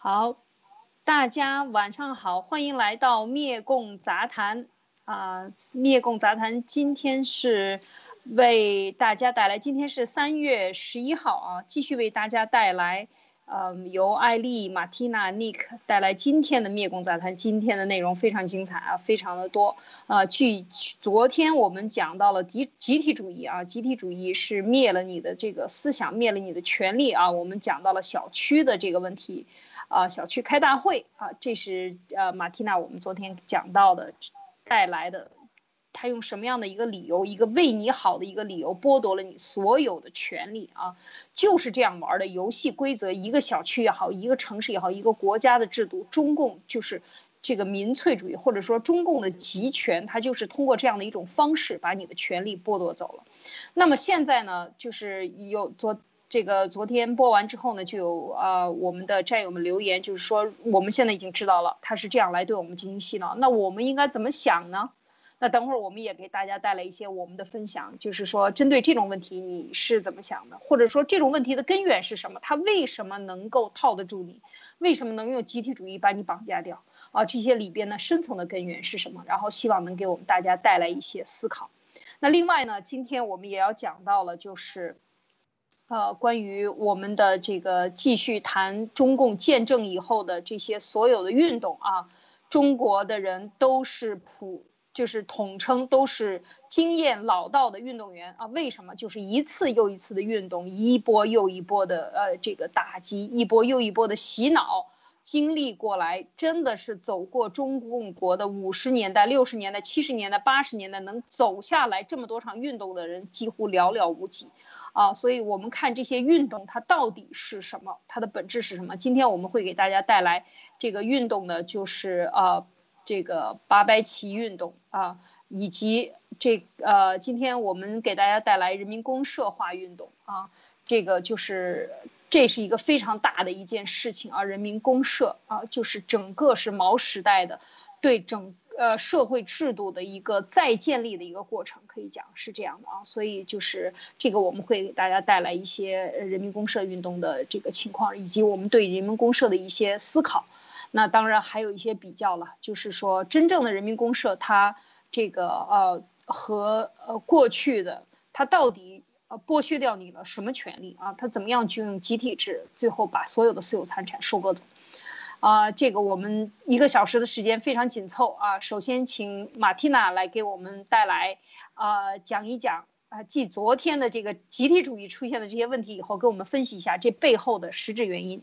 好，大家晚上好，欢迎来到灭共杂谈啊！灭共杂谈今天是为大家带来，今天是三月十一号啊，继续为大家带来。嗯，由艾丽、马蒂娜、尼克带来今天的灭共杂谈。今天的内容非常精彩啊，非常的多。呃，据昨天我们讲到了集集体主义啊，集体主义是灭了你的这个思想，灭了你的权利啊。我们讲到了小区的这个问题，啊，小区开大会啊，这是呃马蒂娜我们昨天讲到的带来的。他用什么样的一个理由，一个为你好的一个理由，剥夺了你所有的权利啊？就是这样玩的游戏规则，一个小区也好，一个城市也好，一个国家的制度，中共就是这个民粹主义，或者说中共的集权，它就是通过这样的一种方式把你的权利剥夺走了。那么现在呢，就是有昨这个昨天播完之后呢，就有呃我们的战友们留言，就是说我们现在已经知道了他是这样来对我们进行洗脑，那我们应该怎么想呢？那等会儿我们也给大家带来一些我们的分享，就是说针对这种问题你是怎么想的，或者说这种问题的根源是什么？他为什么能够套得住你？为什么能用集体主义把你绑架掉？啊，这些里边呢深层的根源是什么？然后希望能给我们大家带来一些思考。那另外呢，今天我们也要讲到了，就是呃关于我们的这个继续谈中共建政以后的这些所有的运动啊，中国的人都是普。就是统称都是经验老道的运动员啊？为什么？就是一次又一次的运动，一波又一波的呃这个打击，一波又一波的洗脑，经历过来，真的是走过中共国的五十年代、六十年代、七十年代、八十年代，能走下来这么多场运动的人几乎寥寥无几啊！所以我们看这些运动，它到底是什么？它的本质是什么？今天我们会给大家带来这个运动呢，就是呃。这个八百旗运动啊，以及这呃，今天我们给大家带来人民公社化运动啊，这个就是这是一个非常大的一件事情啊，人民公社啊，就是整个是毛时代的对整呃社会制度的一个再建立的一个过程，可以讲是这样的啊，所以就是这个我们会给大家带来一些人民公社运动的这个情况，以及我们对人民公社的一些思考。那当然还有一些比较了，就是说真正的人民公社，它这个呃和呃过去的它到底呃剥削掉你了什么权利啊？它怎么样就用集体制，最后把所有的私有财产收割走？啊，这个我们一个小时的时间非常紧凑啊。首先请马蒂娜来给我们带来啊讲一讲啊，继昨天的这个集体主义出现的这些问题以后，给我们分析一下这背后的实质原因。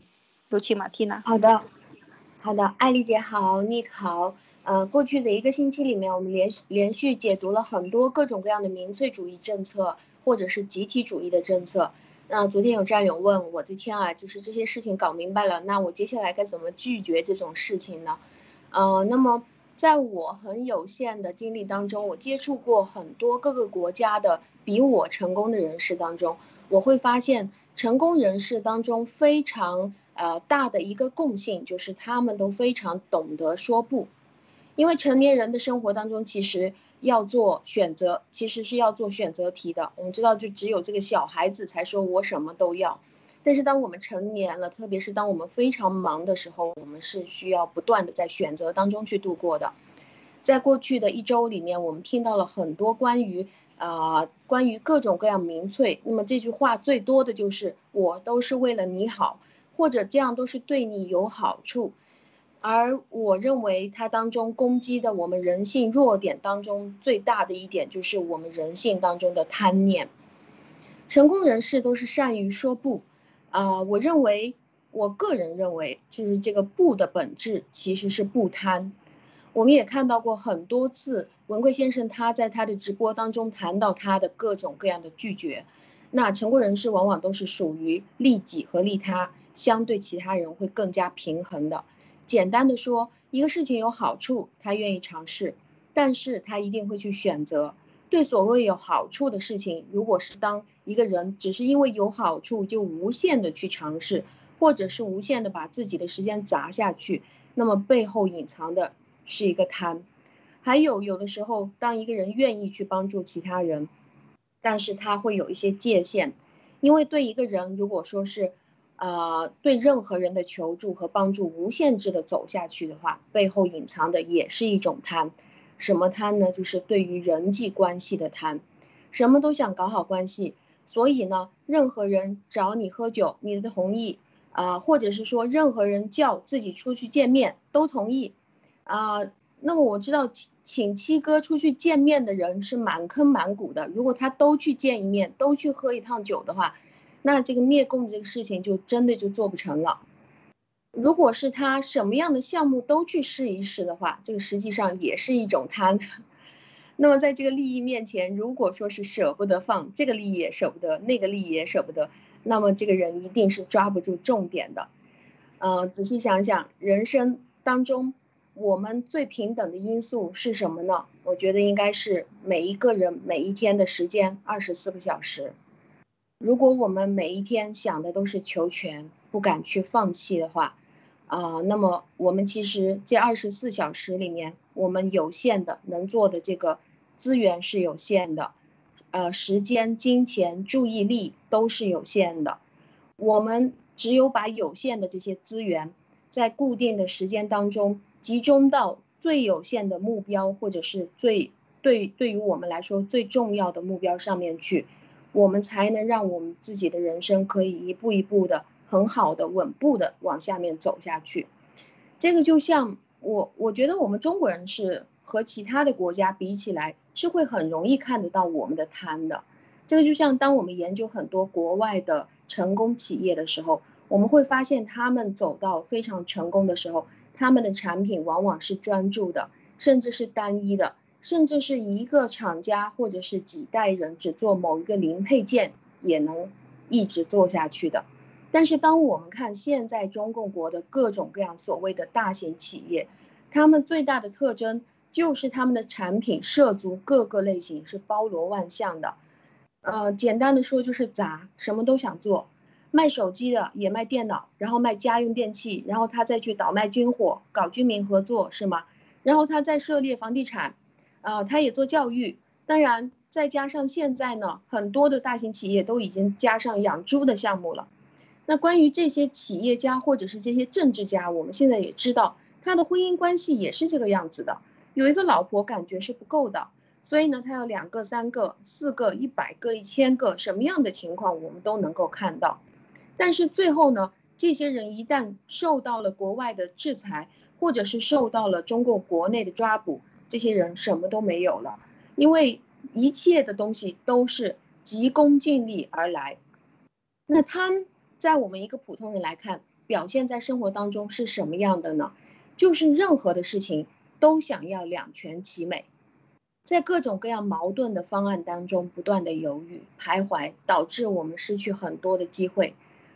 有请马蒂娜。好的。好的，艾丽姐好，妮好。呃，过去的一个星期里面，我们连连续解读了很多各种各样的民粹主义政策，或者是集体主义的政策。那昨天有战友问，我的天啊，就是这些事情搞明白了，那我接下来该怎么拒绝这种事情呢？呃，那么在我很有限的经历当中，我接触过很多各个国家的比我成功的人士当中，我会发现成功人士当中非常。呃，大的一个共性就是他们都非常懂得说不，因为成年人的生活当中其实要做选择，其实是要做选择题的。我们知道，就只有这个小孩子才说我什么都要，但是当我们成年了，特别是当我们非常忙的时候，我们是需要不断的在选择当中去度过的。在过去的一周里面，我们听到了很多关于啊，关于各种各样民粹。那么这句话最多的就是我都是为了你好。或者这样都是对你有好处，而我认为它当中攻击的我们人性弱点当中最大的一点就是我们人性当中的贪念。成功人士都是善于说不，啊，我认为，我个人认为，就是这个不的本质其实是不贪。我们也看到过很多次，文贵先生他在他的直播当中谈到他的各种各样的拒绝。那成功人士往往都是属于利己和利他。相对其他人会更加平衡的。简单的说，一个事情有好处，他愿意尝试，但是他一定会去选择。对所谓有好处的事情，如果是当一个人只是因为有好处就无限的去尝试，或者是无限的把自己的时间砸下去，那么背后隐藏的是一个贪。还有有的时候，当一个人愿意去帮助其他人，但是他会有一些界限，因为对一个人如果说是。啊，对任何人的求助和帮助无限制的走下去的话，背后隐藏的也是一种贪。什么贪呢？就是对于人际关系的贪，什么都想搞好关系。所以呢，任何人找你喝酒，你的同意啊，或者是说任何人叫自己出去见面都同意啊。那么我知道请请七哥出去见面的人是满坑满谷的，如果他都去见一面，都去喝一趟酒的话。那这个灭共这个事情就真的就做不成了。如果是他什么样的项目都去试一试的话，这个实际上也是一种贪。那么在这个利益面前，如果说是舍不得放这个利益也舍不得，那个利益也舍不得，那么这个人一定是抓不住重点的。嗯，仔细想想，人生当中我们最平等的因素是什么呢？我觉得应该是每一个人每一天的时间二十四个小时。如果我们每一天想的都是求全，不敢去放弃的话，啊，那么我们其实这二十四小时里面，我们有限的能做的这个资源是有限的，呃，时间、金钱、注意力都是有限的。我们只有把有限的这些资源，在固定的时间当中集中到最有限的目标，或者是最对对于我们来说最重要的目标上面去。我们才能让我们自己的人生可以一步一步的很好的稳步的往下面走下去。这个就像我，我觉得我们中国人是和其他的国家比起来，是会很容易看得到我们的贪的。这个就像当我们研究很多国外的成功企业的时候，我们会发现他们走到非常成功的时候，他们的产品往往是专注的，甚至是单一的。甚至是一个厂家或者是几代人只做某一个零配件也能一直做下去的。但是当我们看现在中共国的各种各样所谓的大型企业，他们最大的特征就是他们的产品涉足各个类型，是包罗万象的。呃，简单的说就是杂，什么都想做，卖手机的也卖电脑，然后卖家用电器，然后他再去倒卖军火，搞军民合作是吗？然后他再涉猎房地产。啊，他也做教育，当然再加上现在呢，很多的大型企业都已经加上养猪的项目了。那关于这些企业家或者是这些政治家，我们现在也知道，他的婚姻关系也是这个样子的。有一个老婆感觉是不够的，所以呢，他要两个、三个、四个、一百个、一千个，什么样的情况我们都能够看到。但是最后呢，这些人一旦受到了国外的制裁，或者是受到了中国国内的抓捕。这些人什么都没有了，因为一切的东西都是急功近利而来。那他在我们一个普通人来看，表现在生活当中是什么样的呢？就是任何的事情都想要两全其美，在各种各样矛盾的方案当中不断的犹豫徘徊，导致我们失去很多的机会，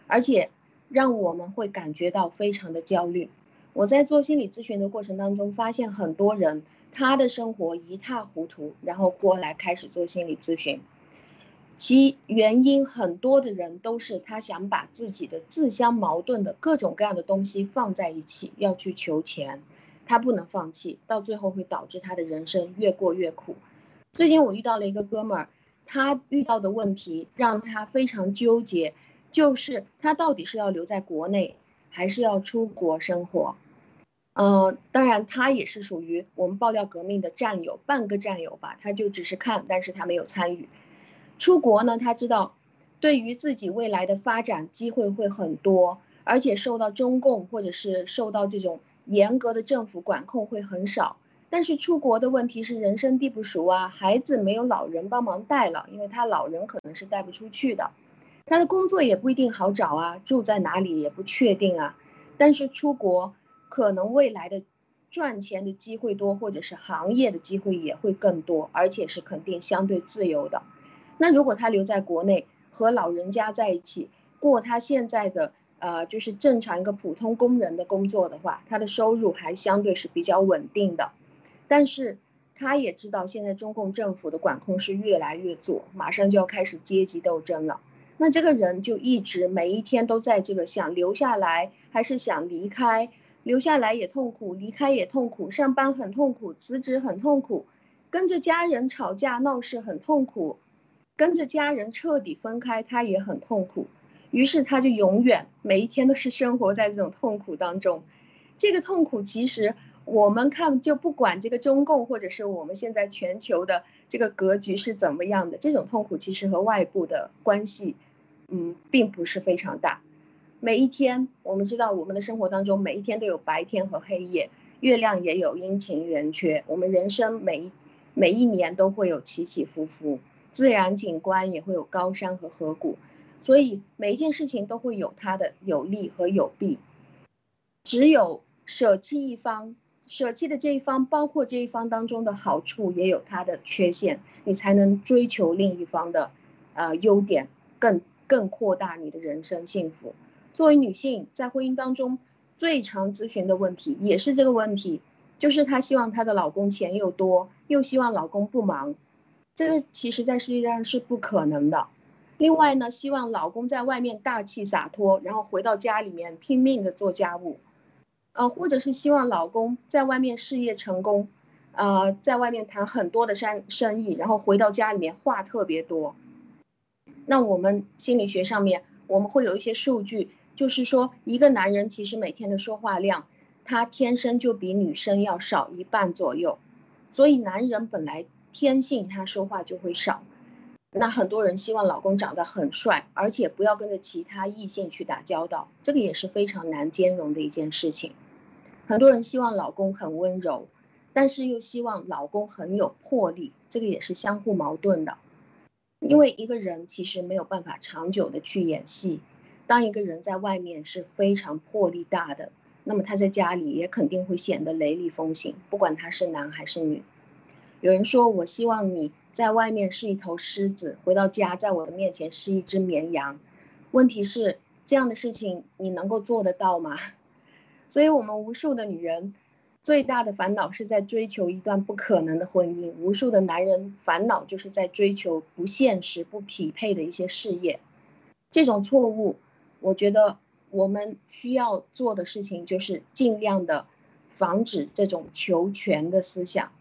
而且让我们会感觉到非常的焦虑。我在做心理咨询的过程当中，发现很多人。他的生活一塌糊涂，然后过来开始做心理咨询，其原因很多的人都是他想把自己的自相矛盾的各种各样的东西放在一起，要去求钱，他不能放弃，到最后会导致他的人生越过越苦。最近我遇到了一个哥们儿，他遇到的问题让他非常纠结，就是他到底是要留在国内，还是要出国生活？嗯，当然，他也是属于我们爆料革命的战友，半个战友吧。他就只是看，但是他没有参与。出国呢，他知道，对于自己未来的发展机会会很多，而且受到中共或者是受到这种严格的政府管控会很少。但是出国的问题是人生地不熟啊，孩子没有老人帮忙带了，因为他老人可能是带不出去的。他的工作也不一定好找啊，住在哪里也不确定啊。但是出国。可能未来的赚钱的机会多，或者是行业的机会也会更多，而且是肯定相对自由的。那如果他留在国内和老人家在一起过他现在的呃就是正常一个普通工人的工作的话，他的收入还相对是比较稳定的。但是他也知道现在中共政府的管控是越来越左，马上就要开始阶级斗争了。那这个人就一直每一天都在这个想留下来还是想离开。留下来也痛苦，离开也痛苦，上班很痛苦，辞职很痛苦，跟着家人吵架闹事很痛苦，跟着家人彻底分开他也很痛苦，于是他就永远每一天都是生活在这种痛苦当中。这个痛苦其实我们看就不管这个中共或者是我们现在全球的这个格局是怎么样的，这种痛苦其实和外部的关系，嗯，并不是非常大。每一天，我们知道我们的生活当中每一天都有白天和黑夜，月亮也有阴晴圆缺。我们人生每一每一年都会有起起伏伏，自然景观也会有高山和河谷，所以每一件事情都会有它的有利和有弊。只有舍弃一方，舍弃的这一方，包括这一方当中的好处，也有它的缺陷，你才能追求另一方的呃优点，更更扩大你的人生幸福。作为女性，在婚姻当中最常咨询的问题也是这个问题，就是她希望她的老公钱又多，又希望老公不忙，这个其实在世界上是不可能的。另外呢，希望老公在外面大气洒脱，然后回到家里面拼命的做家务，呃，或者是希望老公在外面事业成功，呃，在外面谈很多的生生意，然后回到家里面话特别多。那我们心理学上面我们会有一些数据。就是说，一个男人其实每天的说话量，他天生就比女生要少一半左右，所以男人本来天性他说话就会少。那很多人希望老公长得很帅，而且不要跟着其他异性去打交道，这个也是非常难兼容的一件事情。很多人希望老公很温柔，但是又希望老公很有魄力，这个也是相互矛盾的。因为一个人其实没有办法长久的去演戏。当一个人在外面是非常魄力大的，那么他在家里也肯定会显得雷厉风行，不管他是男还是女。有人说：“我希望你在外面是一头狮子，回到家在我的面前是一只绵羊。”问题是这样的事情你能够做得到吗？所以，我们无数的女人最大的烦恼是在追求一段不可能的婚姻，无数的男人烦恼就是在追求不现实、不匹配的一些事业。这种错误。我觉得我们需要做的事情就是尽量的防止这种求全的思想。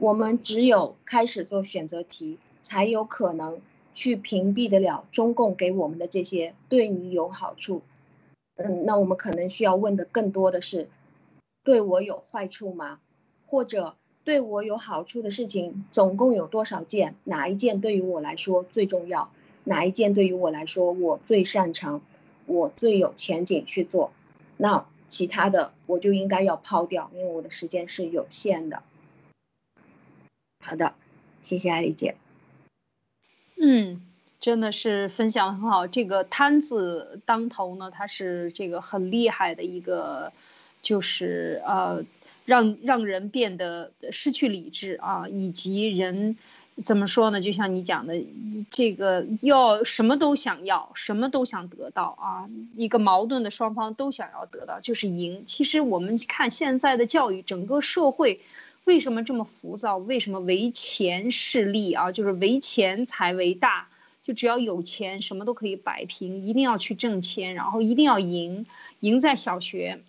我们只有开始做选择题，才有可能去屏蔽得了中共给我们的这些对你有好处。嗯，那我们可能需要问的更多的是，对我有坏处吗？或者对我有好处的事情总共有多少件？哪一件对于我来说最重要？哪一件对于我来说我最擅长，我最有前景去做，那其他的我就应该要抛掉，因为我的时间是有限的。好的，谢谢艾丽姐。嗯，真的是分享很好。这个摊子当头呢，它是这个很厉害的一个，就是呃，让让人变得失去理智啊，以及人。怎么说呢？就像你讲的，这个要什么都想要，什么都想得到啊！一个矛盾的双方都想要得到，就是赢。其实我们看现在的教育，整个社会为什么这么浮躁？为什么唯钱是利啊？就是唯钱财为大，就只要有钱，什么都可以摆平，一定要去挣钱，然后一定要赢，赢在小学。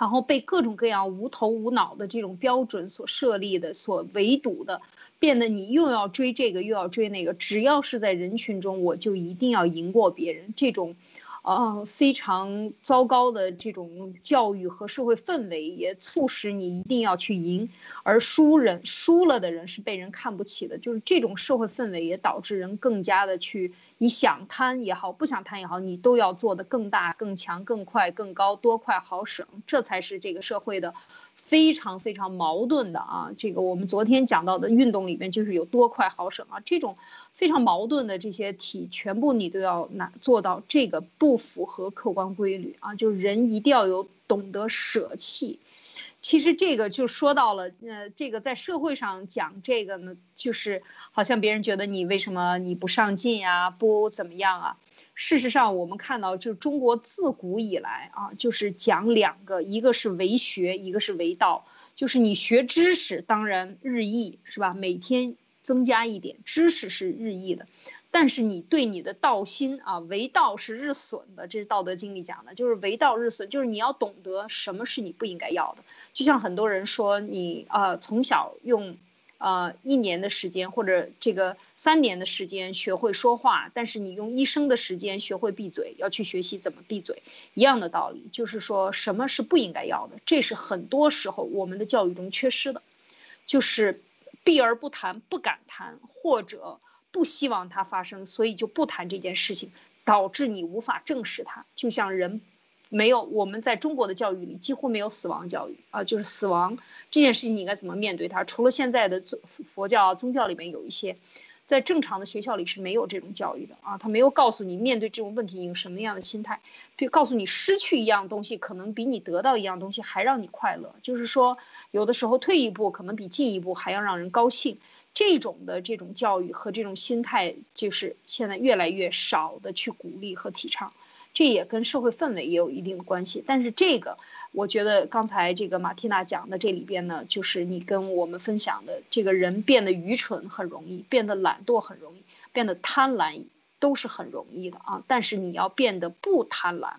然后被各种各样无头无脑的这种标准所设立的、所围堵的，变得你又要追这个又要追那个，只要是在人群中，我就一定要赢过别人，这种。呃，非常糟糕的这种教育和社会氛围，也促使你一定要去赢，而输人输了的人是被人看不起的。就是这种社会氛围，也导致人更加的去，你想贪也好，不想贪也好，你都要做的更大、更强、更快、更高，多快好省，这才是这个社会的。非常非常矛盾的啊，这个我们昨天讲到的运动里面就是有多快好省啊，这种非常矛盾的这些题，全部你都要拿做到，这个不符合客观规律啊，就是人一定要有懂得舍弃。其实这个就说到了，呃，这个在社会上讲这个呢，就是好像别人觉得你为什么你不上进呀，不怎么样啊。事实上，我们看到，就是中国自古以来啊，就是讲两个，一个是为学，一个是为道。就是你学知识，当然日益是吧？每天增加一点知识是日益的，但是你对你的道心啊，为道是日损的。这是《道德经》里讲的，就是为道日损，就是你要懂得什么是你不应该要的。就像很多人说，你呃从小用。呃，一年的时间或者这个三年的时间学会说话，但是你用一生的时间学会闭嘴，要去学习怎么闭嘴，一样的道理，就是说什么是不应该要的，这是很多时候我们的教育中缺失的，就是避而不谈，不敢谈，或者不希望它发生，所以就不谈这件事情，导致你无法正视它，就像人。没有，我们在中国的教育里几乎没有死亡教育啊，就是死亡这件事情你应该怎么面对它？除了现在的佛教宗教里面有一些，在正常的学校里是没有这种教育的啊，他没有告诉你面对这种问题你有什么样的心态，比告诉你失去一样东西可能比你得到一样东西还让你快乐，就是说有的时候退一步可能比进一步还要让人高兴，这种的这种教育和这种心态就是现在越来越少的去鼓励和提倡。这也跟社会氛围也有一定的关系，但是这个，我觉得刚才这个马蒂娜讲的这里边呢，就是你跟我们分享的，这个人变得愚蠢很容易，变得懒惰很容易，变得贪婪都是很容易的啊。但是你要变得不贪婪，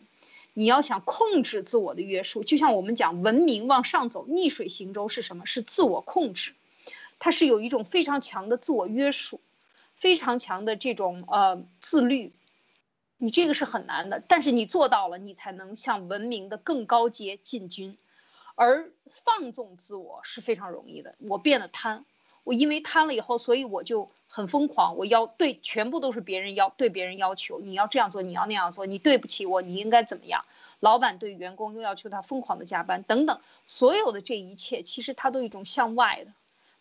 你要想控制自我的约束，就像我们讲文明往上走，逆水行舟是什么？是自我控制，它是有一种非常强的自我约束，非常强的这种呃自律。你这个是很难的，但是你做到了，你才能向文明的更高阶进军。而放纵自我是非常容易的。我变得贪，我因为贪了以后，所以我就很疯狂。我要对全部都是别人要对别人要求，你要这样做，你要那样做，你对不起我，你应该怎么样？老板对员工又要求他疯狂的加班等等，所有的这一切其实它都一种向外的。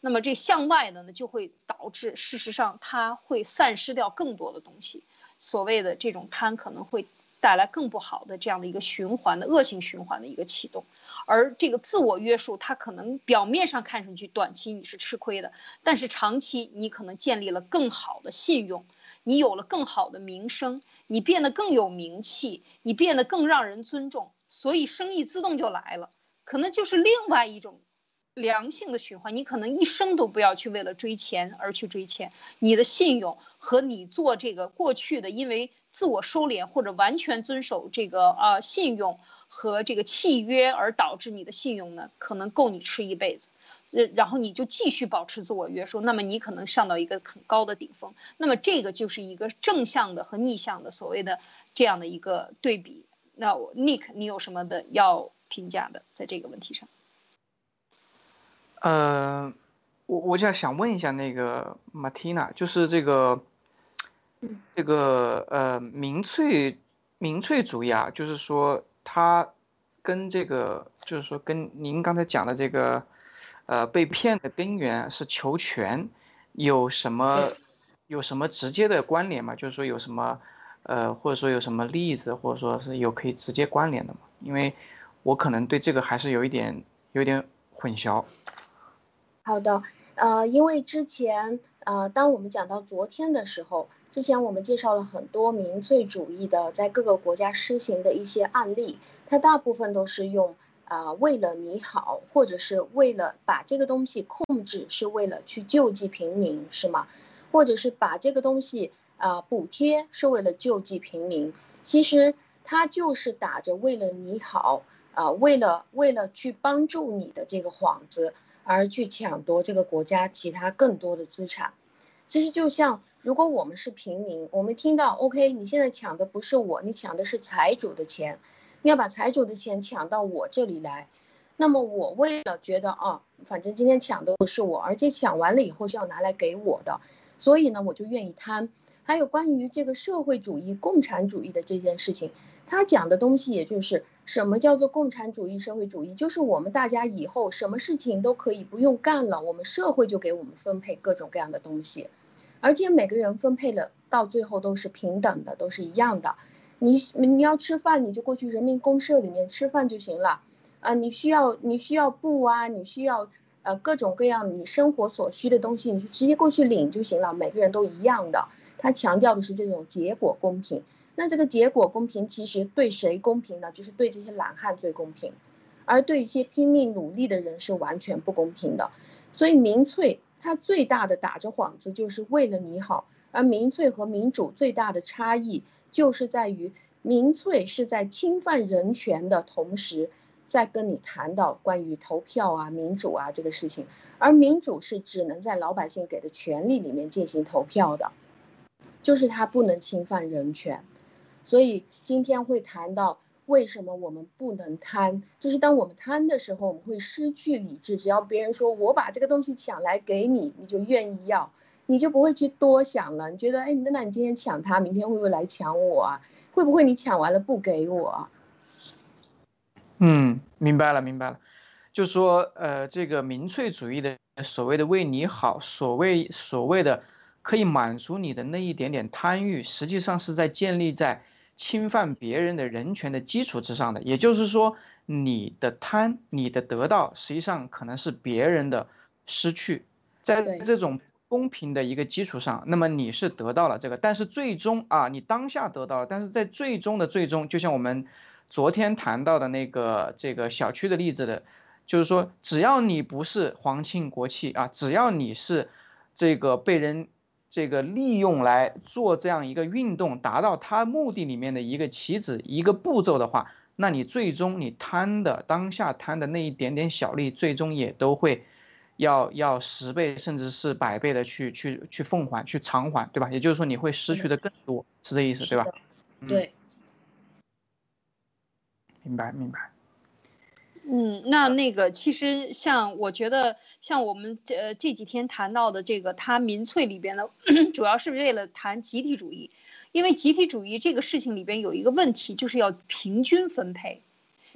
那么这向外的呢，就会导致事实上它会散失掉更多的东西。所谓的这种贪可能会带来更不好的这样的一个循环的恶性循环的一个启动，而这个自我约束，它可能表面上看上去短期你是吃亏的，但是长期你可能建立了更好的信用，你有了更好的名声，你变得更有名气，你变得更让人尊重，所以生意自动就来了，可能就是另外一种。良性的循环，你可能一生都不要去为了追钱而去追钱。你的信用和你做这个过去的，因为自我收敛或者完全遵守这个呃信用和这个契约而导致你的信用呢，可能够你吃一辈子。呃，然后你就继续保持自我约束，那么你可能上到一个很高的顶峰。那么这个就是一个正向的和逆向的所谓的这样的一个对比。那 Nick，你有什么的要评价的在这个问题上？呃，我我就想问一下那个 Martina，就是这个，这个呃民粹民粹主义啊，就是说它跟这个就是说跟您刚才讲的这个呃被骗的根源是求全，有什么有什么直接的关联吗？就是说有什么呃或者说有什么例子，或者说是有可以直接关联的吗？因为我可能对这个还是有一点有点混淆。好的，呃，因为之前，呃，当我们讲到昨天的时候，之前我们介绍了很多民粹主义的在各个国家施行的一些案例，它大部分都是用，啊，为了你好，或者是为了把这个东西控制，是为了去救济平民，是吗？或者是把这个东西，啊，补贴是为了救济平民，其实它就是打着为了你好，啊，为了为了去帮助你的这个幌子。而去抢夺这个国家其他更多的资产，其实就像如果我们是平民，我们听到 OK，你现在抢的不是我，你抢的是财主的钱，你要把财主的钱抢到我这里来，那么我为了觉得啊，反正今天抢的不是我，而且抢完了以后是要拿来给我的，所以呢，我就愿意贪。还有关于这个社会主义、共产主义的这件事情。他讲的东西，也就是什么叫做共产主义、社会主义，就是我们大家以后什么事情都可以不用干了，我们社会就给我们分配各种各样的东西，而且每个人分配了到最后都是平等的，都是一样的。你你要吃饭，你就过去人民公社里面吃饭就行了，啊，你需要你需要布啊，你需要呃各种各样你生活所需的东西，你就直接过去领就行了，每个人都一样的。他强调的是这种结果公平。那这个结果公平，其实对谁公平呢？就是对这些懒汉最公平，而对一些拼命努力的人是完全不公平的。所以民粹它最大的打着幌子，就是为了你好。而民粹和民主最大的差异，就是在于民粹是在侵犯人权的同时，在跟你谈到关于投票啊、民主啊这个事情，而民主是只能在老百姓给的权利里面进行投票的，就是它不能侵犯人权。所以今天会谈到为什么我们不能贪，就是当我们贪的时候，我们会失去理智。只要别人说我把这个东西抢来给你，你就愿意要，你就不会去多想了。你觉得，哎，那你今天抢他，明天会不会来抢我啊？会不会你抢完了不给我？嗯，明白了，明白了，就说，呃，这个民粹主义的所谓的为你好，所谓所谓的可以满足你的那一点点贪欲，实际上是在建立在侵犯别人的人权的基础之上的。也就是说，你的贪，你的得到，实际上可能是别人的失去，在这种公平的一个基础上，那么你是得到了这个，但是最终啊，你当下得到了，但是在最终的最终，就像我们。昨天谈到的那个这个小区的例子的，就是说，只要你不是皇亲国戚啊，只要你是这个被人这个利用来做这样一个运动，达到他目的里面的一个棋子、一个步骤的话，那你最终你贪的当下贪的那一点点小利，最终也都会要要十倍甚至是百倍的去去去奉还、去偿还，对吧？也就是说，你会失去的更多，是这意思，对吧？对。明白明白，嗯，那那个其实像我觉得像我们这这几天谈到的这个他民粹里边的，主要是为了谈集体主义，因为集体主义这个事情里边有一个问题，就是要平均分配，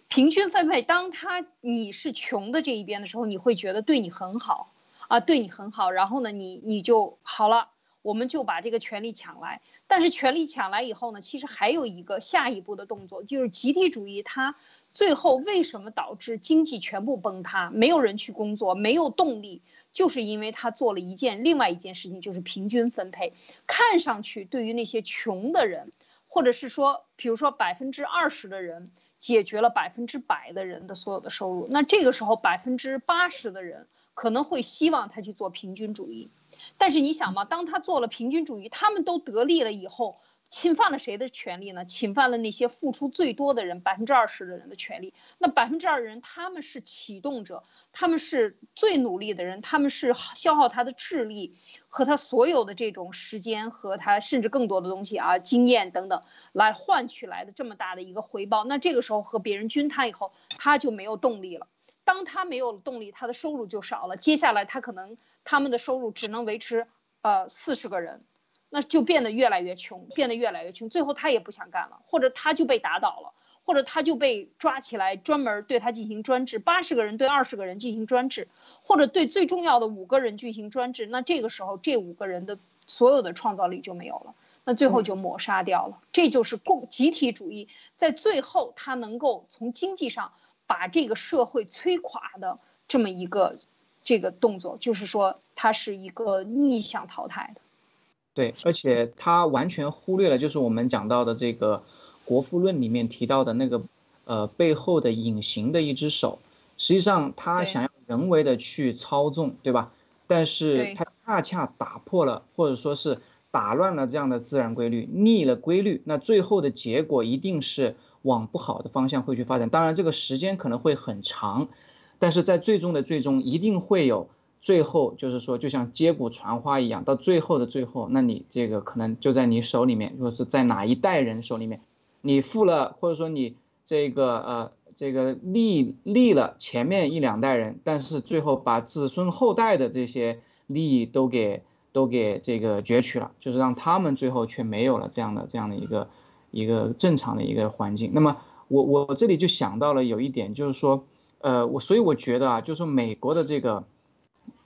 平均分配。当他你是穷的这一边的时候，你会觉得对你很好啊，对你很好，然后呢，你你就好了，我们就把这个权利抢来。但是权力抢来以后呢，其实还有一个下一步的动作，就是集体主义。它最后为什么导致经济全部崩塌，没有人去工作，没有动力，就是因为他做了一件另外一件事情，就是平均分配。看上去对于那些穷的人，或者是说，比如说百分之二十的人解决了百分之百的人的所有的收入，那这个时候百分之八十的人可能会希望他去做平均主义。但是你想嘛，当他做了平均主义，他们都得利了以后，侵犯了谁的权利呢？侵犯了那些付出最多的人，百分之二十的人的权利。那百分之二的人，他们是启动者，他们是最努力的人，他们是消耗他的智力和他所有的这种时间和他甚至更多的东西啊，经验等等来换取来的这么大的一个回报。那这个时候和别人均摊以后，他就没有动力了。当他没有动力，他的收入就少了。接下来他可能他们的收入只能维持，呃，四十个人，那就变得越来越穷，变得越来越穷。最后他也不想干了，或者他就被打倒了，或者他就被抓起来专门对他进行专制，八十个人对二十个人进行专制，或者对最重要的五个人进行专制。那这个时候这五个人的所有的创造力就没有了，那最后就抹杀掉了。这就是共集体主义在最后他能够从经济上。把这个社会摧垮的这么一个这个动作，就是说它是一个逆向淘汰的。对，而且它完全忽略了，就是我们讲到的这个《国富论》里面提到的那个呃背后的隐形的一只手。实际上，他想要人为的去操纵，对吧？但是他恰恰打破了，或者说是打乱了这样的自然规律，逆了规律。那最后的结果一定是。往不好的方向会去发展，当然这个时间可能会很长，但是在最终的最终一定会有最后，就是说就像接骨传花一样，到最后的最后，那你这个可能就在你手里面，或者是在哪一代人手里面，你富了，或者说你这个呃这个利利了前面一两代人，但是最后把子孙后代的这些利益都给都给这个攫取了，就是让他们最后却没有了这样的这样的一个。一个正常的一个环境，那么我我这里就想到了有一点，就是说，呃，我所以我觉得啊，就是美国的这个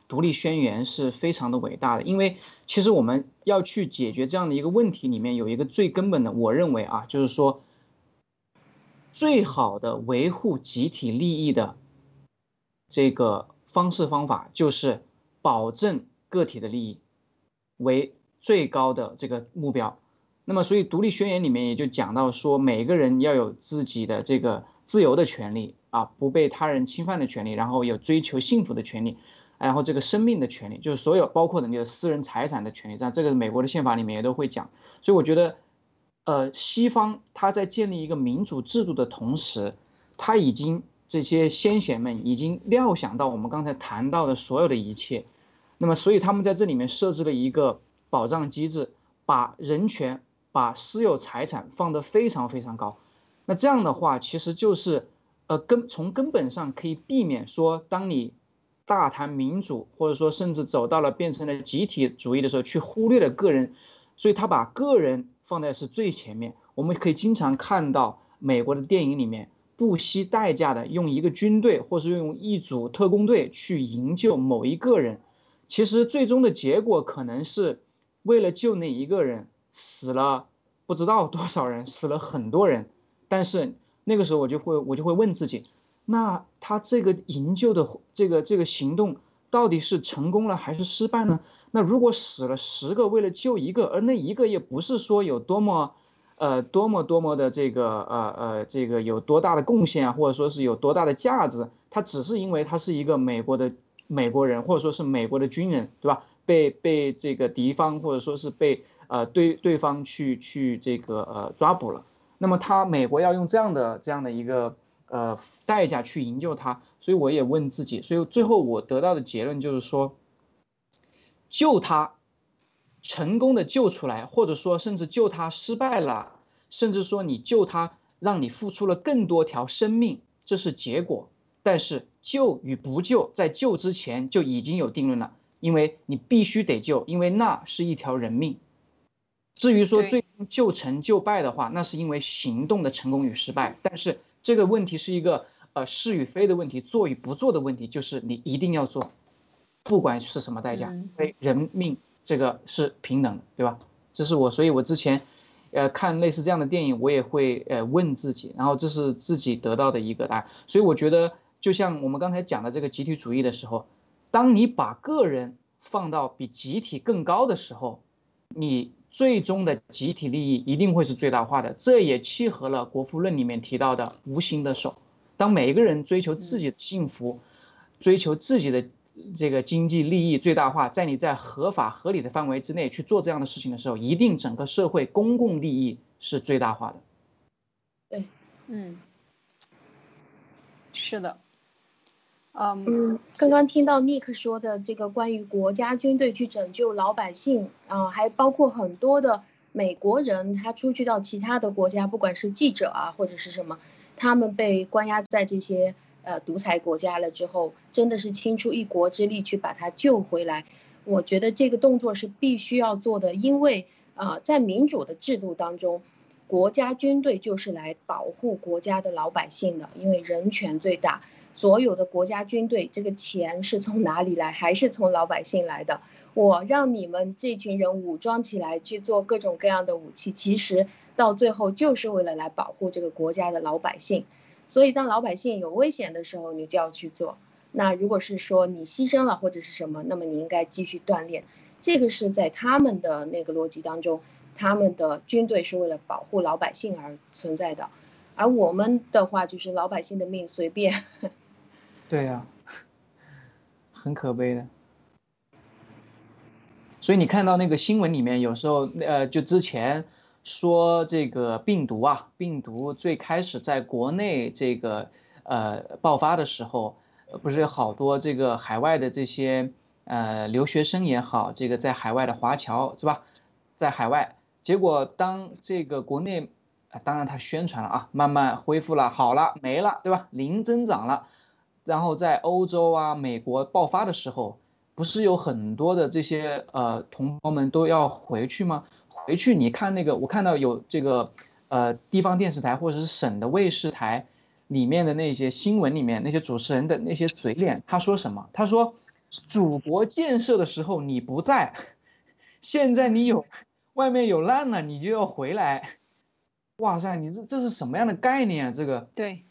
独立宣言是非常的伟大的，因为其实我们要去解决这样的一个问题，里面有一个最根本的，我认为啊，就是说，最好的维护集体利益的这个方式方法，就是保证个体的利益为最高的这个目标。那么，所以独立宣言里面也就讲到说，每个人要有自己的这个自由的权利啊，不被他人侵犯的权利，然后有追求幸福的权利，然后这个生命的权利，就是所有包括的你的私人财产的权利。这样，这个美国的宪法里面也都会讲。所以我觉得，呃，西方它在建立一个民主制度的同时，它已经这些先贤们已经料想到我们刚才谈到的所有的一切，那么所以他们在这里面设置了一个保障机制，把人权、把私有财产放得非常非常高。那这样的话，其实就是呃根从根本上可以避免说，当你大谈民主，或者说甚至走到了变成了集体主义的时候，去忽略了个人。所以他把个人放在是最前面。我们可以经常看到美国的电影里面。不惜代价的用一个军队，或是用一组特工队去营救某一个人，其实最终的结果可能是为了救那一个人死了不知道多少人，死了很多人。但是那个时候我就会我就会问自己，那他这个营救的这个这个行动到底是成功了还是失败呢？那如果死了十个为了救一个，而那一个也不是说有多么。呃，多么多么的这个呃呃，这个有多大的贡献啊，或者说是有多大的价值？他只是因为他是一个美国的美国人，或者说是美国的军人，对吧？被被这个敌方或者说是被呃对对方去去这个呃抓捕了。那么他美国要用这样的这样的一个呃代价去营救他，所以我也问自己，所以最后我得到的结论就是说，救他。成功的救出来，或者说甚至救他失败了，甚至说你救他，让你付出了更多条生命，这是结果。但是救与不救，在救之前就已经有定论了，因为你必须得救，因为那是一条人命。至于说最终就成就败的话，那是因为行动的成功与失败。但是这个问题是一个呃是与非的问题，做与不做的问题，就是你一定要做，不管是什么代价，因为人命。这个是平等的，对吧？这是我，所以我之前，呃，看类似这样的电影，我也会呃问自己，然后这是自己得到的一个答案。所以我觉得，就像我们刚才讲的这个集体主义的时候，当你把个人放到比集体更高的时候，你最终的集体利益一定会是最大化的。这也契合了《国富论》里面提到的无形的手。当每一个人追求自己的幸福，追求自己的。这个经济利益最大化，在你在合法合理的范围之内去做这样的事情的时候，一定整个社会公共利益是最大化的。对，嗯，是的，嗯，刚刚听到 Nick 说的这个关于国家军队去拯救老百姓啊，还包括很多的美国人，他出去到其他的国家，不管是记者啊或者是什么，他们被关押在这些。呃，独裁国家了之后，真的是倾出一国之力去把他救回来。我觉得这个动作是必须要做的，因为啊，在民主的制度当中，国家军队就是来保护国家的老百姓的，因为人权最大。所有的国家军队，这个钱是从哪里来？还是从老百姓来的？我让你们这群人武装起来去做各种各样的武器，其实到最后就是为了来保护这个国家的老百姓。所以，当老百姓有危险的时候，你就要去做。那如果是说你牺牲了或者是什么，那么你应该继续锻炼。这个是在他们的那个逻辑当中，他们的军队是为了保护老百姓而存在的，而我们的话就是老百姓的命随便。对呀，很可悲的。所以你看到那个新闻里面，有时候呃，就之前。说这个病毒啊，病毒最开始在国内这个呃爆发的时候，不是有好多这个海外的这些呃留学生也好，这个在海外的华侨是吧，在海外，结果当这个国内，当然他宣传了啊，慢慢恢复了，好了，没了，对吧？零增长了，然后在欧洲啊、美国爆发的时候，不是有很多的这些呃同胞们都要回去吗？回去你看那个，我看到有这个，呃，地方电视台或者是省的卫视台里面的那些新闻里面那些主持人的那些嘴脸，他说什么？他说，祖国建设的时候你不在，现在你有，外面有难了你就要回来，哇塞，你这这是什么样的概念啊？这个对，